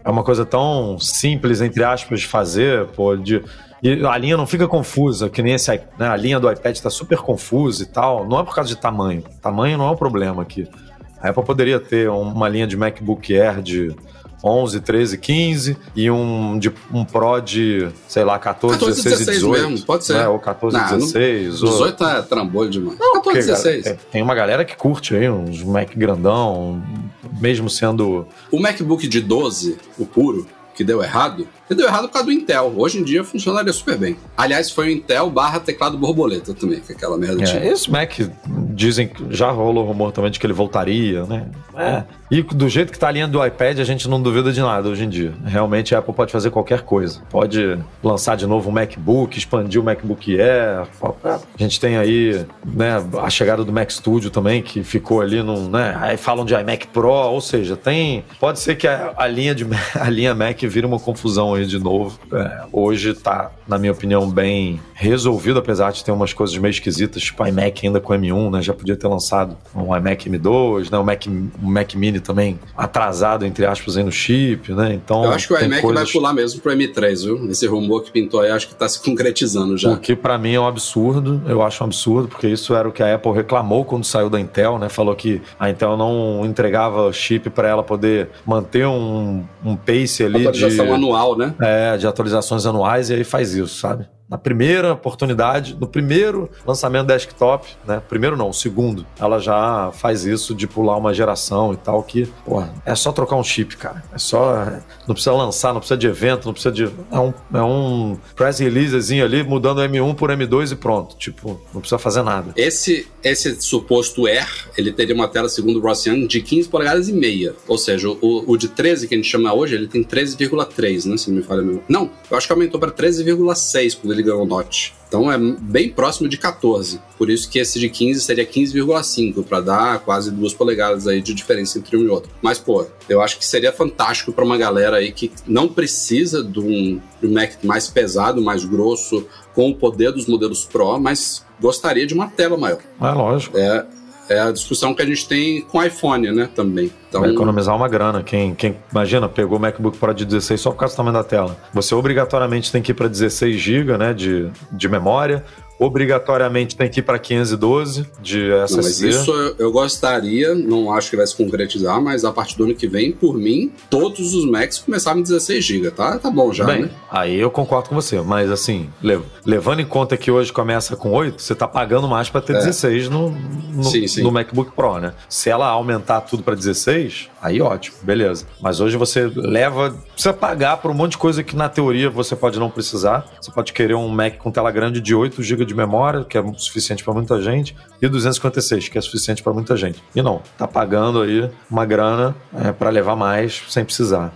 É uma coisa tão simples, entre aspas, de fazer, pô, de. E a linha não fica confusa, que nem esse. Né, a linha do iPad tá super confusa e tal. Não é por causa de tamanho. Tamanho não é um problema aqui. A Apple poderia ter uma linha de MacBook Air de 11, 13, 15 e um, de, um Pro de, sei lá, 14,
14,
16 e
16
18.
mesmo, pode ser.
né, Ou 14,
Não, não-
16. ou...
18 é trambolho demais.
Não,
14,
porque, cara,
16.
é, tem uma galera que curte aí uns Mac grandão, mesmo sendo.
O MacBook de 12, o puro, que deu errado, E deu errado por causa do Intel. Hoje em dia funcionaria super bem. Aliás, foi o Intel barra teclado borboleta também, que é aquela merda tinha.
É, esse Mac dizem que já rolou rumor também de que ele voltaria, né? É. E do jeito que tá a linha do iPad, a gente não duvida de nada hoje em dia. Realmente a Apple pode fazer qualquer coisa. Pode lançar de novo um MacBook, expandir o MacBook Air. A gente tem aí né, a chegada do Mac Studio também, que ficou ali num. Né, aí falam de iMac Pro, ou seja, tem. Pode ser que a, a linha, de, a linha Mac vire uma confusão de novo. É, hoje tá, na minha opinião, bem resolvido, apesar de ter umas coisas meio esquisitas, tipo iMac ainda com M1, né? Já podia ter lançado um iMac M2, né? O Mac, o Mac Mini também atrasado, entre aspas, aí no chip, né? Então.
Eu acho que o iMac
coisas-
vai pular mesmo pro M3, viu? Esse rumor que pintou aí, acho que tá se concretizando já.
O que pra mim é um absurdo, eu acho um absurdo, porque isso era o que a Apple reclamou quando saiu da Intel, né? Falou que a Intel não entregava chip para ela poder manter um, um pace ali de,
Atualização anual, né?
É, de atualizações anuais e aí faz isso, sabe? Na primeira oportunidade, no primeiro lançamento desktop, né? Primeiro não, o segundo, ela já faz isso de pular uma geração e tal, que, porra, é só trocar um chip, cara. É só. Não precisa lançar, não precisa de evento, não precisa de. É um, é um press releasezinho ali, mudando M1 por M2 e pronto. Tipo, não precisa fazer nada.
Esse, esse suposto Air, ele teria uma tela, segundo o Ross Young, de 15 polegadas e meia. Ou seja, o, o de 13 que a gente chama hoje, ele tem 13,3, né? Se não me falha mesmo. Não, eu acho que aumentou para 13,6 quando ele ganhou o Note. Então é bem próximo de 14. Por isso que esse de 15 seria 15,5, para dar quase duas polegadas aí de diferença entre um e outro. Mas, pô, eu acho que seria fantástico para uma galera aí que não precisa de um, de um Mac mais pesado, mais grosso, com o poder dos modelos Pro, mas gostaria de uma tela maior.
É lógico.
É, é a discussão que a gente tem com iPhone, né, também. Então,
Vai economizar uma grana. Quem, quem imagina, pegou o MacBook Pro de 16 só por causa do tamanho da tela. Você obrigatoriamente tem que ir para 16 GB né, de, de memória. Obrigatoriamente tem que ir para 512 de
não, mas isso eu, eu gostaria, não acho que vai se concretizar, mas a partir do ano que vem, por mim, todos os Macs começaram em 16 GB, tá? Tá bom já,
Bem,
né?
aí eu concordo com você, mas assim, lev- levando em conta que hoje começa com 8, você tá pagando mais para ter
É.
16 no, no,
Sim, sim.
no MacBook Pro, né? Se ela aumentar tudo para 16, aí ótimo, beleza. Mas hoje você leva, precisa pagar por um monte de coisa que na teoria você pode não precisar. Você pode querer um Mac com tela grande de 8 GB de memória, que é suficiente para muita gente, e 256, que é suficiente para muita gente. E não, tá pagando aí uma grana é, para levar mais sem precisar.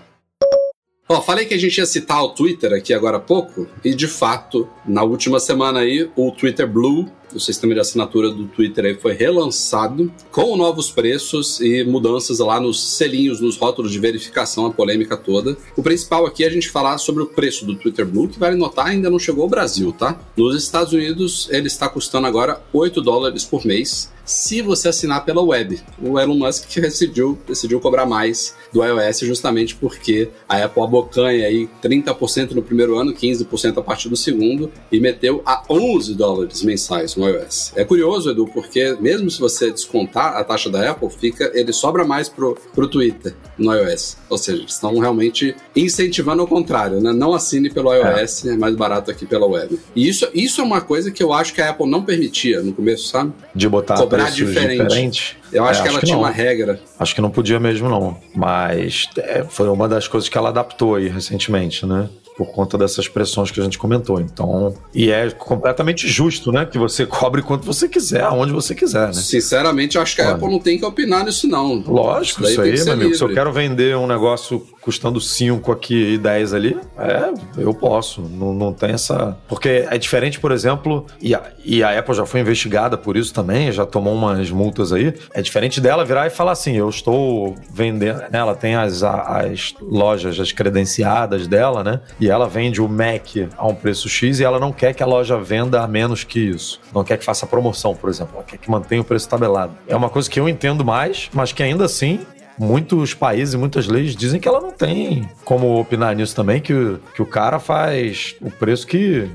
Ó, falei que a gente ia citar o Twitter aqui agora há pouco, e de fato, na última semana aí, o Twitter Blue, o sistema de assinatura do Twitter aí foi relançado com novos preços e mudanças lá nos selinhos, nos rótulos de verificação, a polêmica toda. O principal aqui é a gente falar sobre o preço do Twitter Blue, que vale notar ainda não chegou ao Brasil, tá? Nos Estados Unidos, ele está custando agora 8 dólares por mês, se você assinar pela web. O Elon Musk decidiu, decidiu cobrar mais do iOS justamente porque a Apple abocanha aí 30% no primeiro ano, 15% a partir do segundo e meteu a 11 dólares mensais no iOS. É curioso, Edu, porque mesmo se você descontar a taxa da Apple, fica ele sobra mais pro, pro Twitter no iOS. Ou seja, eles estão realmente incentivando ao contrário, né? Não assine pelo iOS, é mais barato aqui pela web. E isso, isso é uma coisa que eu acho que a Apple não permitia no começo, sabe?
De botar
Cobrar diferente.
diferentes.
Eu acho
É,
que ela tinha
não.
uma regra.
Acho que não podia mesmo, não. Mas é, foi uma das coisas que ela adaptou aí recentemente, né? Por conta dessas pressões que a gente comentou. Então, e é completamente justo, né? Que você cobre quanto você quiser, aonde você quiser, né?
Sinceramente, acho que a
Olha.
Apple não tem que opinar nisso, não.
Lógico, isso
tem
aí, meu amigo. Se eu quero vender um negócio custando 5 aqui e 10 ali, é, eu posso. Não, não tem essa. Porque é diferente, por exemplo, e a, e a Apple já foi investigada por isso também, já tomou umas multas aí. É diferente dela virar e falar assim: eu estou vendendo. né, Ela tem as, as lojas, as credenciadas dela, né? E ela vende o Mac a um preço X e ela não quer que a loja venda a menos que isso. Não quer que faça promoção, por exemplo. Ela quer que mantenha o preço tabelado. É uma coisa que eu entendo mais, mas que ainda assim muitos países muitas leis dizem que ela não tem como opinar nisso também, que, que o cara faz o preço que,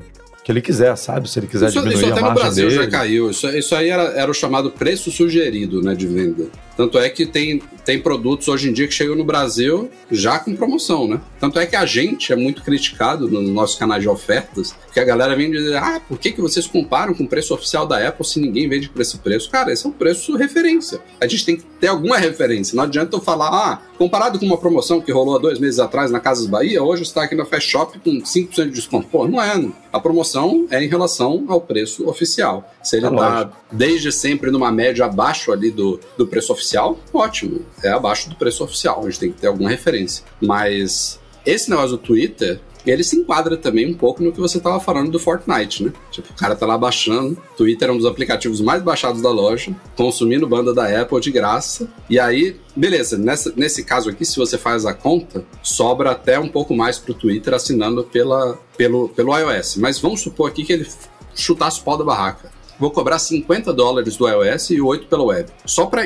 que ele quiser, sabe? Se ele quiser
Isso,
diminuir
isso até
a
no Brasil
dele.
já caiu. Isso, isso aí era, era o chamado preço sugerido né, de venda. Tanto é que tem, tem produtos hoje em dia que chegam no Brasil já com promoção, né? Tanto é que a gente é muito criticado no nosso canal de ofertas, que a galera vem dizer, ah, por que, que vocês comparam com o preço oficial da Apple se ninguém vende por esse preço? Cara, esse é um preço referência. A gente tem que ter alguma referência. Não adianta eu falar, ah, comparado com uma promoção que rolou há dois meses atrás na Casas Bahia, hoje está aqui na Fast Shop com 5% de desconto. Pô, não é. A promoção é em relação ao preço oficial. Se ele
É
está
lógico.
desde sempre numa média abaixo ali do, do preço oficial, ótimo. É abaixo do preço oficial. A gente tem que ter alguma referência. Mas esse negócio do Twitter, ele se enquadra também um pouco no que você estava falando do Fortnite, né? Tipo, o cara tá lá baixando. Twitter é um dos aplicativos mais baixados da loja, consumindo banda da Apple de graça. E aí, beleza, nessa, nesse caso aqui, se você faz a conta, sobra até um pouco mais pro Twitter assinando pela, pelo, pelo iOS. Mas vamos supor aqui que ele chutasse o pau da barraca. Vou cobrar 50 dólares do iOS e 8 pelo web. Só para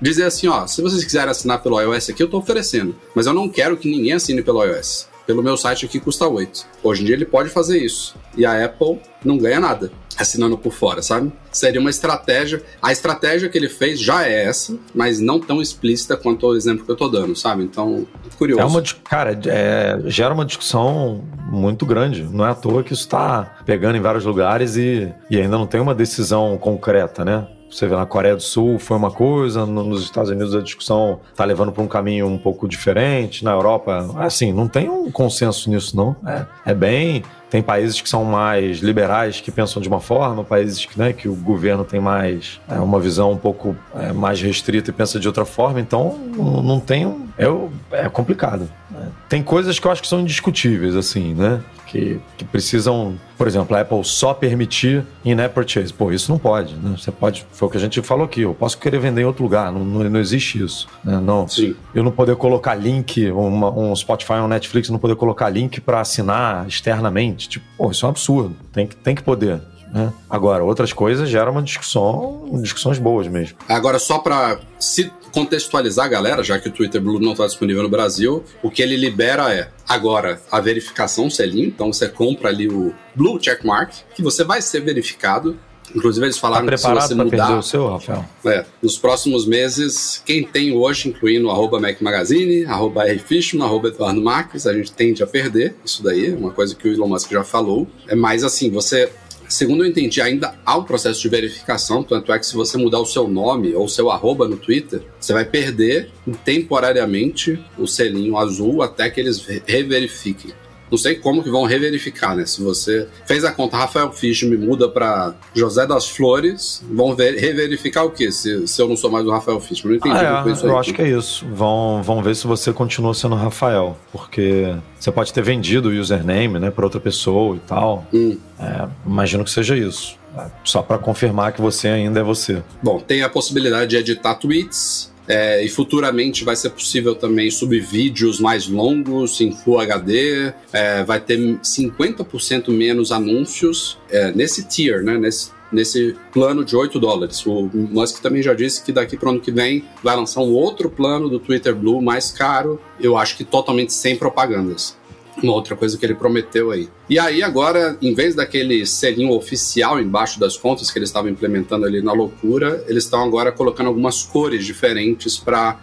dizer assim, ó, se vocês quiserem assinar pelo iOS aqui, eu tô oferecendo. Mas eu não quero que ninguém assine pelo iOS. Pelo meu site aqui custa 8. Hoje em dia ele pode fazer isso. E a Apple não ganha nada assinando por fora, sabe? Seria uma estratégia. A estratégia que ele fez já é essa, mas não tão explícita quanto o exemplo que eu tô dando, sabe? Então, curioso.
É uma, cara, é, gera uma discussão muito grande. Não é à toa que isso está pegando em vários lugares e, e ainda não tem uma decisão concreta, né? Você vê na Coreia do Sul foi uma coisa, no- nos Estados Unidos a discussão tá levando para um caminho um pouco diferente, na Europa, assim, não tem um consenso nisso, não. É, é bem. Tem países que são mais liberais, que pensam de uma forma, países que, né, que o governo tem mais é, uma visão um pouco é, mais restrita e pensa de outra forma, então não, não tem. um- É, é complicado. Tem coisas que eu acho que são indiscutíveis, assim, né? Que, que precisam, por exemplo, a Apple só permitir in-app purchase. Pô, isso não pode, né? Você pode, foi o que a gente falou aqui, eu posso querer vender em outro lugar, não, não, não existe isso. Né? Não,
Sim.
eu não poder colocar link, uma- um Spotify, um Netflix, não poder colocar link para assinar externamente. Tipo, pô, isso é um absurdo. Tem que, tem que poder. Né? Agora, outras coisas geram uma discussão, discussões boas mesmo.
Agora, só para se contextualizar a galera, já que o Twitter Blue não está disponível no Brasil, o que ele libera é agora a verificação selinho. Então você compra ali o Blue Checkmark, que você vai ser verificado. Inclusive, eles
Tá
falaram que se você mudar
o seu, Rafael?
é, nos próximos meses, quem tem hoje, incluindo arroba Mac Magazine, arroba R. Fishman, arroba Eduardo Marques, a gente tende a perder isso daí, é uma coisa que o Elon Musk já falou. É mais assim, você, segundo eu entendi, ainda há um processo de verificação, tanto é que se você mudar o seu nome ou o seu arroba no Twitter, você vai perder temporariamente o selinho azul até que eles re- reverifiquem. Não sei como que vão reverificar, né? Se você fez a conta Rafael Fisch me muda para José das Flores, vão ver- reverificar o quê? Se, se eu não sou mais o Rafael Fisch. Não entendi
Ah, é, eu acho que é isso. Vão, vão ver se você continua sendo Rafael, porque você pode ter vendido o username né, para outra pessoa e tal.
Hum.
É, imagino que seja isso. É, Só para confirmar que você ainda é você.
Bom, tem a possibilidade de editar tweets. É, e futuramente vai ser possível também subir vídeos mais longos em Full HD. é, vai ter 50% menos anúncios é, nesse tier, né? Nesse, nesse plano de 8 dólares. O Musk também já disse que daqui para o ano que vem vai lançar um outro plano do Twitter Blue mais caro. Eu acho que totalmente sem propagandas. Uma outra coisa que ele prometeu aí. E aí, agora, em vez daquele selinho oficial embaixo das contas que eles estavam implementando ali na loucura, eles estão agora colocando algumas cores diferentes para,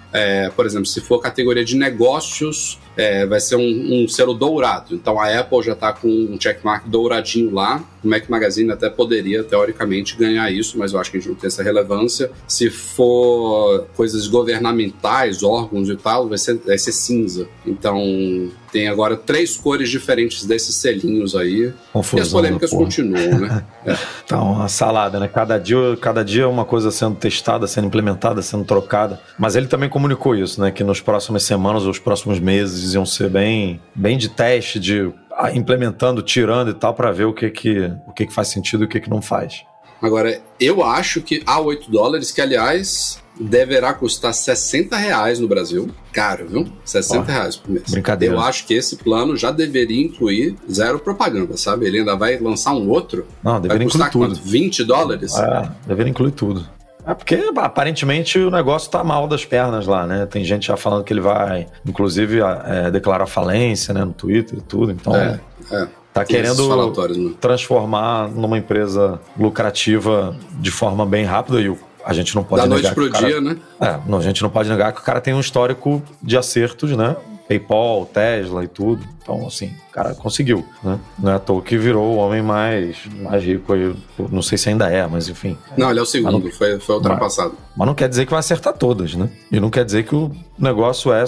por exemplo, se for categoria de negócios, é, vai ser um, um selo dourado. Então a Apple já está com um checkmark douradinho lá. O Mac Magazine até poderia, teoricamente, ganhar isso, mas eu acho que a gente não tem essa relevância. Se for coisas governamentais, órgãos e tal, vai ser, vai ser cinza. Então tem agora três cores diferentes desses selinhos aí.
Confusão,
e as polêmicas continuam, né? É.
Tá uma salada, né? Cada dia, cada dia uma coisa sendo testada, sendo implementada, sendo trocada. Mas ele também comunicou isso, né? Que nas próximas semanas ou os próximos meses iam ser bem, bem de teste, de implementando, tirando e tal, para ver o que que, o que que faz sentido e o que que não faz.
Agora, eu acho que a 8 dólares, que aliás deverá custar 60 reais no Brasil. Caro, viu? 60
Ó,
reais por mês.
brincadeira.
Eu acho que esse plano já deveria incluir zero propaganda, sabe? Ele ainda vai lançar um outro.
Não, deveria incluir
custar
tudo.
quanto? 20 dólares?
É, deveria incluir tudo. É porque aparentemente o negócio tá mal das pernas lá, né? Tem gente já falando que ele vai, inclusive, é, declarar falência, né, no Twitter e tudo. Então,
É, é.
Tá
Tem
querendo
né?
transformar numa empresa lucrativa de forma bem rápida e o- a gente não pode
Da
negar
noite
que o
pro
cara-
dia, né?
É, não, a gente não pode negar que o cara tem um histórico de acertos, né? PayPal, Tesla e tudo. Então, assim, o cara conseguiu, né? Não é à toa que virou o homem mais, mais rico aí. Não sei se ainda é, mas enfim.
Não, ele é o segundo,
Mas
foi, foi ultrapassado.
Mas não quer dizer que vai acertar todas, né? E não quer dizer que o negócio é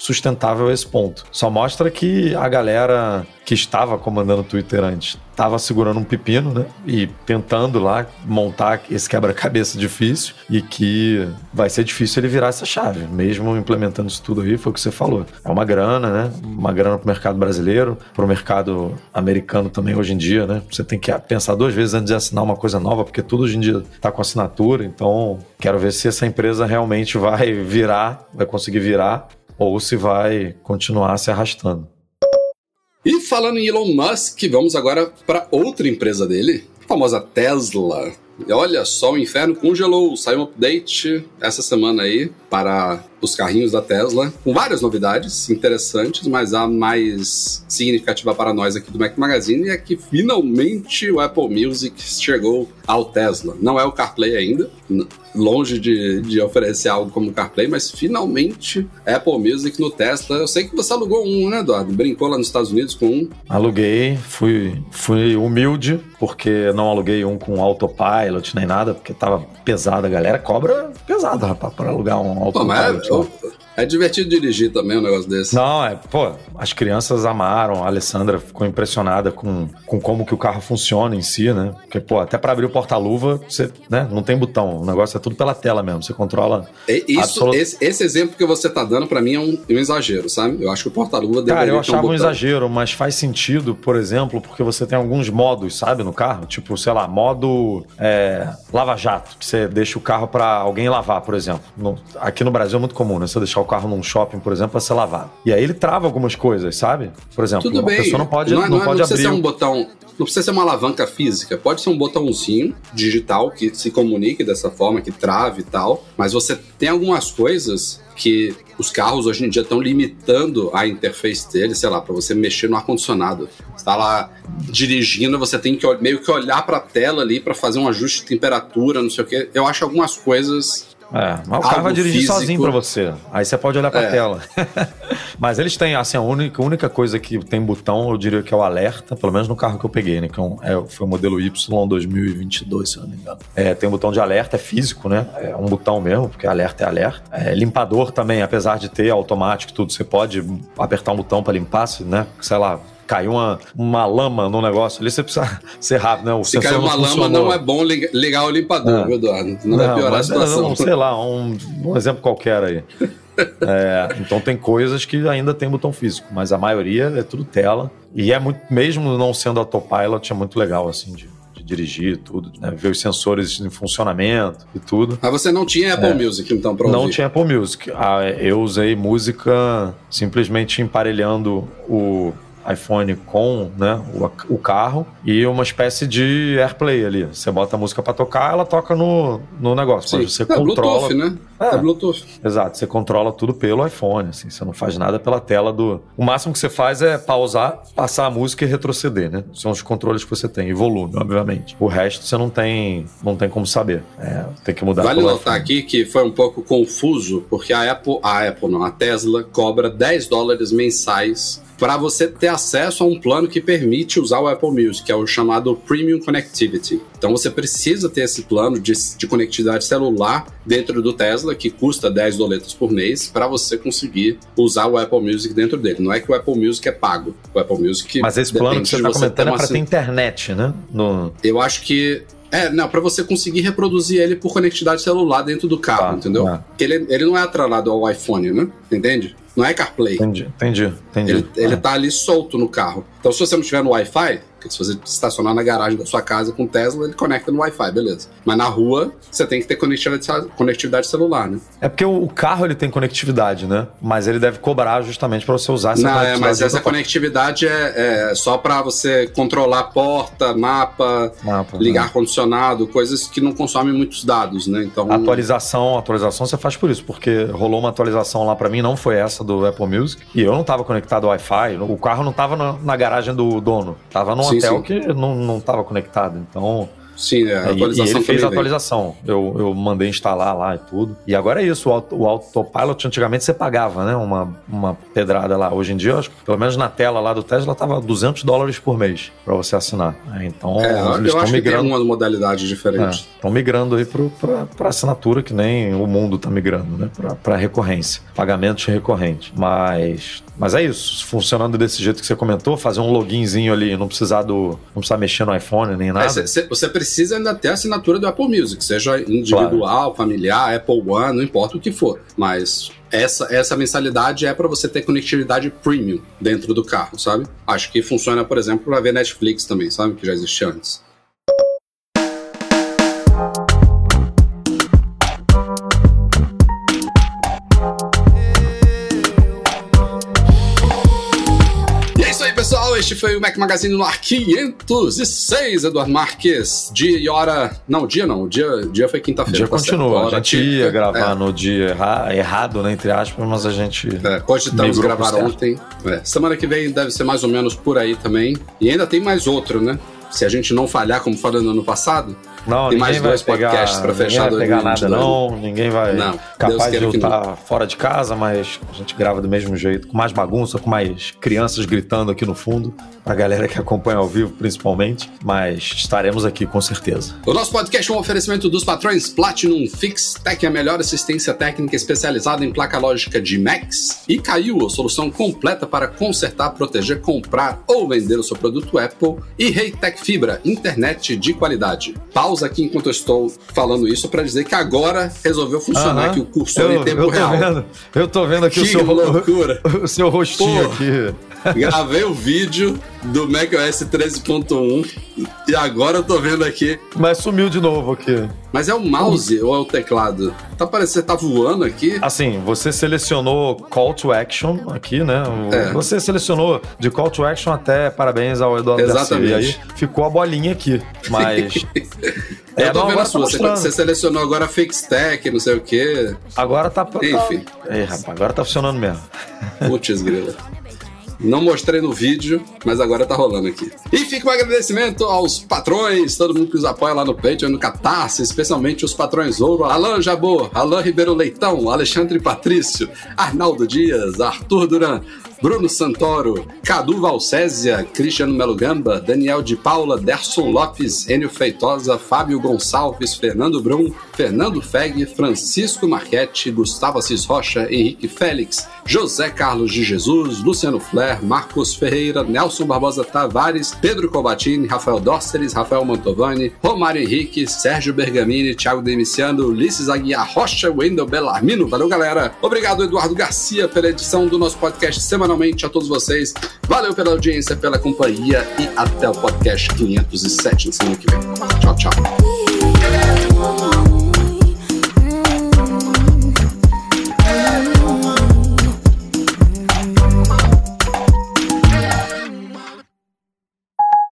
sustentável a esse ponto. Só mostra que a galera que estava comandando o Twitter antes estava segurando um pepino, né? E tentando lá montar esse quebra-cabeça difícil e que vai ser difícil ele virar essa chave, mesmo implementando isso tudo aí, foi o que você falou. É uma grana, né? Uma grana pro mercado brasileiro, pro mercado americano também hoje em dia, né? Você tem que pensar duas vezes antes de assinar uma coisa nova, porque tudo hoje em dia tá com assinatura, então quero ver se essa empresa realmente vai virar, vai conseguir virar ou se vai continuar se arrastando.
E falando em Elon Musk, vamos agora para outra empresa dele, a famosa Tesla. E olha só, o inferno congelou. Saiu um update essa semana aí para os carrinhos da Tesla, com várias novidades interessantes, mas a mais significativa para nós aqui do Mac Magazine é que finalmente o Apple Music chegou ao Tesla. Não é o CarPlay ainda, longe de, de oferecer algo como CarPlay, mas finalmente Apple Music no Tesla. Eu sei que você alugou um, né, Eduardo? Brincou lá nos Estados Unidos com um.
Aluguei, fui, fui humilde, porque não aluguei um com autopilot nem nada, porque tava pesado. A galera cobra pesado, rapaz, para alugar um
Pô, mas
autopilot.
é,
lá.
É divertido dirigir também um negócio desse.
Não, é, pô, as crianças amaram, a Alessandra ficou impressionada com, com como que o carro funciona em si, né? Porque, pô, até para abrir o porta-luva, você, né, não tem botão, o negócio é tudo pela tela mesmo, você controla.
É, Isso,
Absolut-
esse, esse exemplo que você tá dando pra mim é um, um exagero, sabe? Eu acho que o porta-luva deveria
Cara, eu
um
achava um
botão.
exagero, mas faz sentido, por exemplo, porque você tem alguns modos, sabe, no carro, tipo, sei lá, modo é, lava-jato, que você deixa o carro para alguém lavar, por exemplo. No- aqui no Brasil é muito comum, né? Você deixar o carro num shopping, por exemplo, para ser lavado. E aí ele trava algumas coisas, sabe? Por exemplo,
Tudo
uma
bem.
pessoa não pode,
não,
não
é- não é-
pode
não precisa
abrir.
ser um botão. Não precisa ser uma alavanca física. Pode ser um botãozinho digital que se comunique dessa forma, que trave e tal. Mas você tem algumas coisas que os carros hoje em dia estão limitando a interface dele, sei lá, para você mexer no ar-condicionado. Você tá lá dirigindo, você tem que meio que olhar para a tela ali para fazer um ajuste de temperatura, não sei o quê. Eu acho algumas coisas
É, mas o carro vai dirigir
físico.
sozinho pra você. Aí você pode olhar pra
É.
tela. mas eles têm, assim, a única, única coisa que tem botão, eu diria que é o alerta, pelo menos no carro que eu peguei, né? Que é um- é, foi o modelo Y 2022, se eu não me engano. É, tem um botão de alerta, é físico, né? É um botão mesmo, porque alerta é alerta. É, limpador também, apesar de ter automático e tudo, você pode apertar um botão pra limpar, se, né? Sei lá. Caiu uma, uma lama no negócio ali, você precisa ser rápido, né? O
Se cair uma
não
lama, não é bom liga- ligar o limpador,
É.
viu, Eduardo? Não, vai piorar a
mas,
situação.
Não, sei lá, um, um exemplo qualquer aí. É, então tem coisas que ainda tem botão físico, mas a maioria é tudo tela. E é muito, mesmo não sendo autopilot, é muito legal, assim, de, de dirigir e tudo, né? Ver os sensores em funcionamento e tudo.
Mas você não tinha Apple Music, então, pra
É. Não
ouvir?
tinha Apple Music. Ah, eu usei música simplesmente emparelhando o iPhone com né, o, o carro e uma espécie de AirPlay ali. Você bota a música pra tocar, ela toca no, no negócio. Mas você
é
controla.
Bluetooth, né?
É.
É Bluetooth.
Exato, você controla tudo pelo iPhone, assim, você não faz nada pela tela do. O máximo que você faz é pausar, passar a música e retroceder, né? São os controles que você tem, e volume, obviamente. O resto você não tem, não tem como saber. É, tem que mudar
Vale notar
iPhone.
aqui que foi um pouco confuso, porque a Apple, a Apple não, a Tesla cobra 10 dólares mensais para você ter acesso a um plano que permite usar o Apple Music, que é o chamado Premium Connectivity. Então você precisa ter esse plano de, de conectividade celular dentro do Tesla, que custa 10 doletas por mês, para você conseguir usar o Apple Music dentro dele. Não é que o Apple Music é pago. O Apple Music.
Mas esse plano que você está comentando é para ter internet, né? No...
Eu acho que. É, não, para você conseguir reproduzir ele por conectividade celular dentro do carro,
Tá,
entendeu? Porque ele, ele não é atrelado ao iPhone, né? Entende? Não é CarPlay.
Entendi, entendi, entendi.
Ele, ele
É.
tá ali solto no carro. Então, se você não tiver no Wi-Fi, Porque se você estacionar na garagem da sua casa com Tesla, ele conecta no Wi-Fi, beleza. Mas na rua, você tem que ter conectividade, celular, né?
É porque o, carro ele tem conectividade, né? Mas ele deve cobrar justamente para você usar essa
Não, é, mas essa conectividade é, é só para você controlar porta, mapa,
Mapa,
ligar
né?
ar-condicionado, coisas que não consomem muitos dados, né? Então,
Atualização, atualização você faz por isso, porque rolou uma atualização lá pra mim, não foi essa do Apple Music, e eu não tava conectado ao Wi-Fi, o carro não tava na, na garagem do dono, tava num
Sim,
hotel
sim.
que não, não tava conectado, então...
sim, é, a
É, e- e,
atualização
ele fez a atualização. Eu, eu mandei instalar lá e tudo. E agora é isso, o, auto, o autopilot antigamente você pagava, né? Uma, uma pedrada lá. Hoje em dia, acho que pelo menos na tela lá do Tesla tava 200 dólares por mês pra você assinar. É, Então,
É,
eles
eu
estão
acho que tem
migrando.
uma modalidade diferente.
Estão migrando aí pra assinatura, que nem o mundo tá migrando, né? Pra recorrência. Pagamentos recorrentes. Mas. Mas é isso. Funcionando desse jeito que você comentou, fazer um loginzinho ali, não precisar do. Não precisar mexer no iPhone nem
É,
nada.
cê- cê- você precisa ainda ter a assinatura do Apple Music, seja individual, familiar, Apple One, não importa o que for. Mas essa, essa mensalidade é para você ter conectividade premium dentro do carro, sabe? Acho que funciona, por exemplo, para ver Netflix também, sabe? Que já existia antes. Este foi o Mac Magazine no ar 506, Eduardo Marques. Dia e hora. Não, dia não. O dia, dia foi
O
quinta-feira.
dia
tá certo.
continua. A
Hora
gente
típica.
ia gravar
É.
no dia erra- errado, né? Entre aspas, mas a gente.
É, cogitamos gravar
certo.
ontem. É, semana que vem deve ser mais ou menos por aí também. E ainda tem mais outro, né? Se a gente não falhar como falou no ano passado,
Não,
Tem
ninguém
mais
vai
dois
pegar,
podcasts
ninguém
fechar
vai pegar nada,
2022.
não. Ninguém vai.
Não, Deus
capaz de eu estar fora de casa, mas a gente grava do mesmo jeito, com mais bagunça, com mais crianças gritando aqui no fundo, pra galera que acompanha ao vivo, principalmente. Mas estaremos aqui com certeza.
O nosso podcast é um oferecimento dos patrões Platinum Fix Tech, a melhor assistência técnica especializada em placa lógica de Macs, e Caiu, a solução completa para consertar, proteger, comprar ou vender o seu produto Apple, e Reitec Fibra, internet de qualidade. Pausa aqui enquanto eu estou falando isso para dizer que agora resolveu funcionar
Aham.
aqui o cursor
eu,
em tempo
eu tô
real.
Vendo, eu tô vendo aqui o
Que
seu,
loucura!
o seu rostinho
Pô.
aqui.
Gravei o vídeo do macOS 13.1 e agora eu tô vendo aqui.
Mas sumiu de novo aqui.
Mas é o mouse ou é o teclado? Tá parecendo tá voando aqui.
Assim, você selecionou call to action aqui, né?
É.
Você selecionou de call to action até parabéns ao Eduardo
Exatamente.
Garcia. E aí ficou a bolinha aqui. Mas.
Eu
É,
tô
não,
vendo a sua.
tá
Você, selecionou agora Fix Tech, não sei o quê.
Agora tá. tá-
Enfim.
Ei, rapaz, agora tá funcionando mesmo.
Putz, grila. Não mostrei no vídeo, mas agora tá rolando aqui. E fica um agradecimento aos patrões, todo mundo que nos apoia lá no Patreon, no Catarse, especialmente os patrões ouro, Alain Jabor, Alain Ribeiro Leitão, Alexandre Patrício, Arnaldo Dias, Arthur Duran, Bruno Santoro, Cadu Valcésia, Cristiano Melo Gamba, Daniel de Paula, Derson Lopes, Enio Feitosa, Fábio Gonçalves, Fernando Brum, Fernando Feg, Francisco Marchetti, Gustavo Assis Rocha, Henrique Félix, José Carlos de Jesus, Luciano Flair, Marcos Ferreira, Nelson Barbosa Tavares, Pedro Cobatini, Rafael Dóceres, Rafael Mantovani, Romário Henrique, Sérgio Bergamini, Thiago Demiciano, Ulisses Aguiar Rocha, Wendel Bellarmino. Valeu, galera. Obrigado, Eduardo Garcia, pela edição do nosso podcast semanalmente a todos vocês. Valeu pela audiência, pela companhia e até o podcast 507 na semana que vem. Tchau, tchau.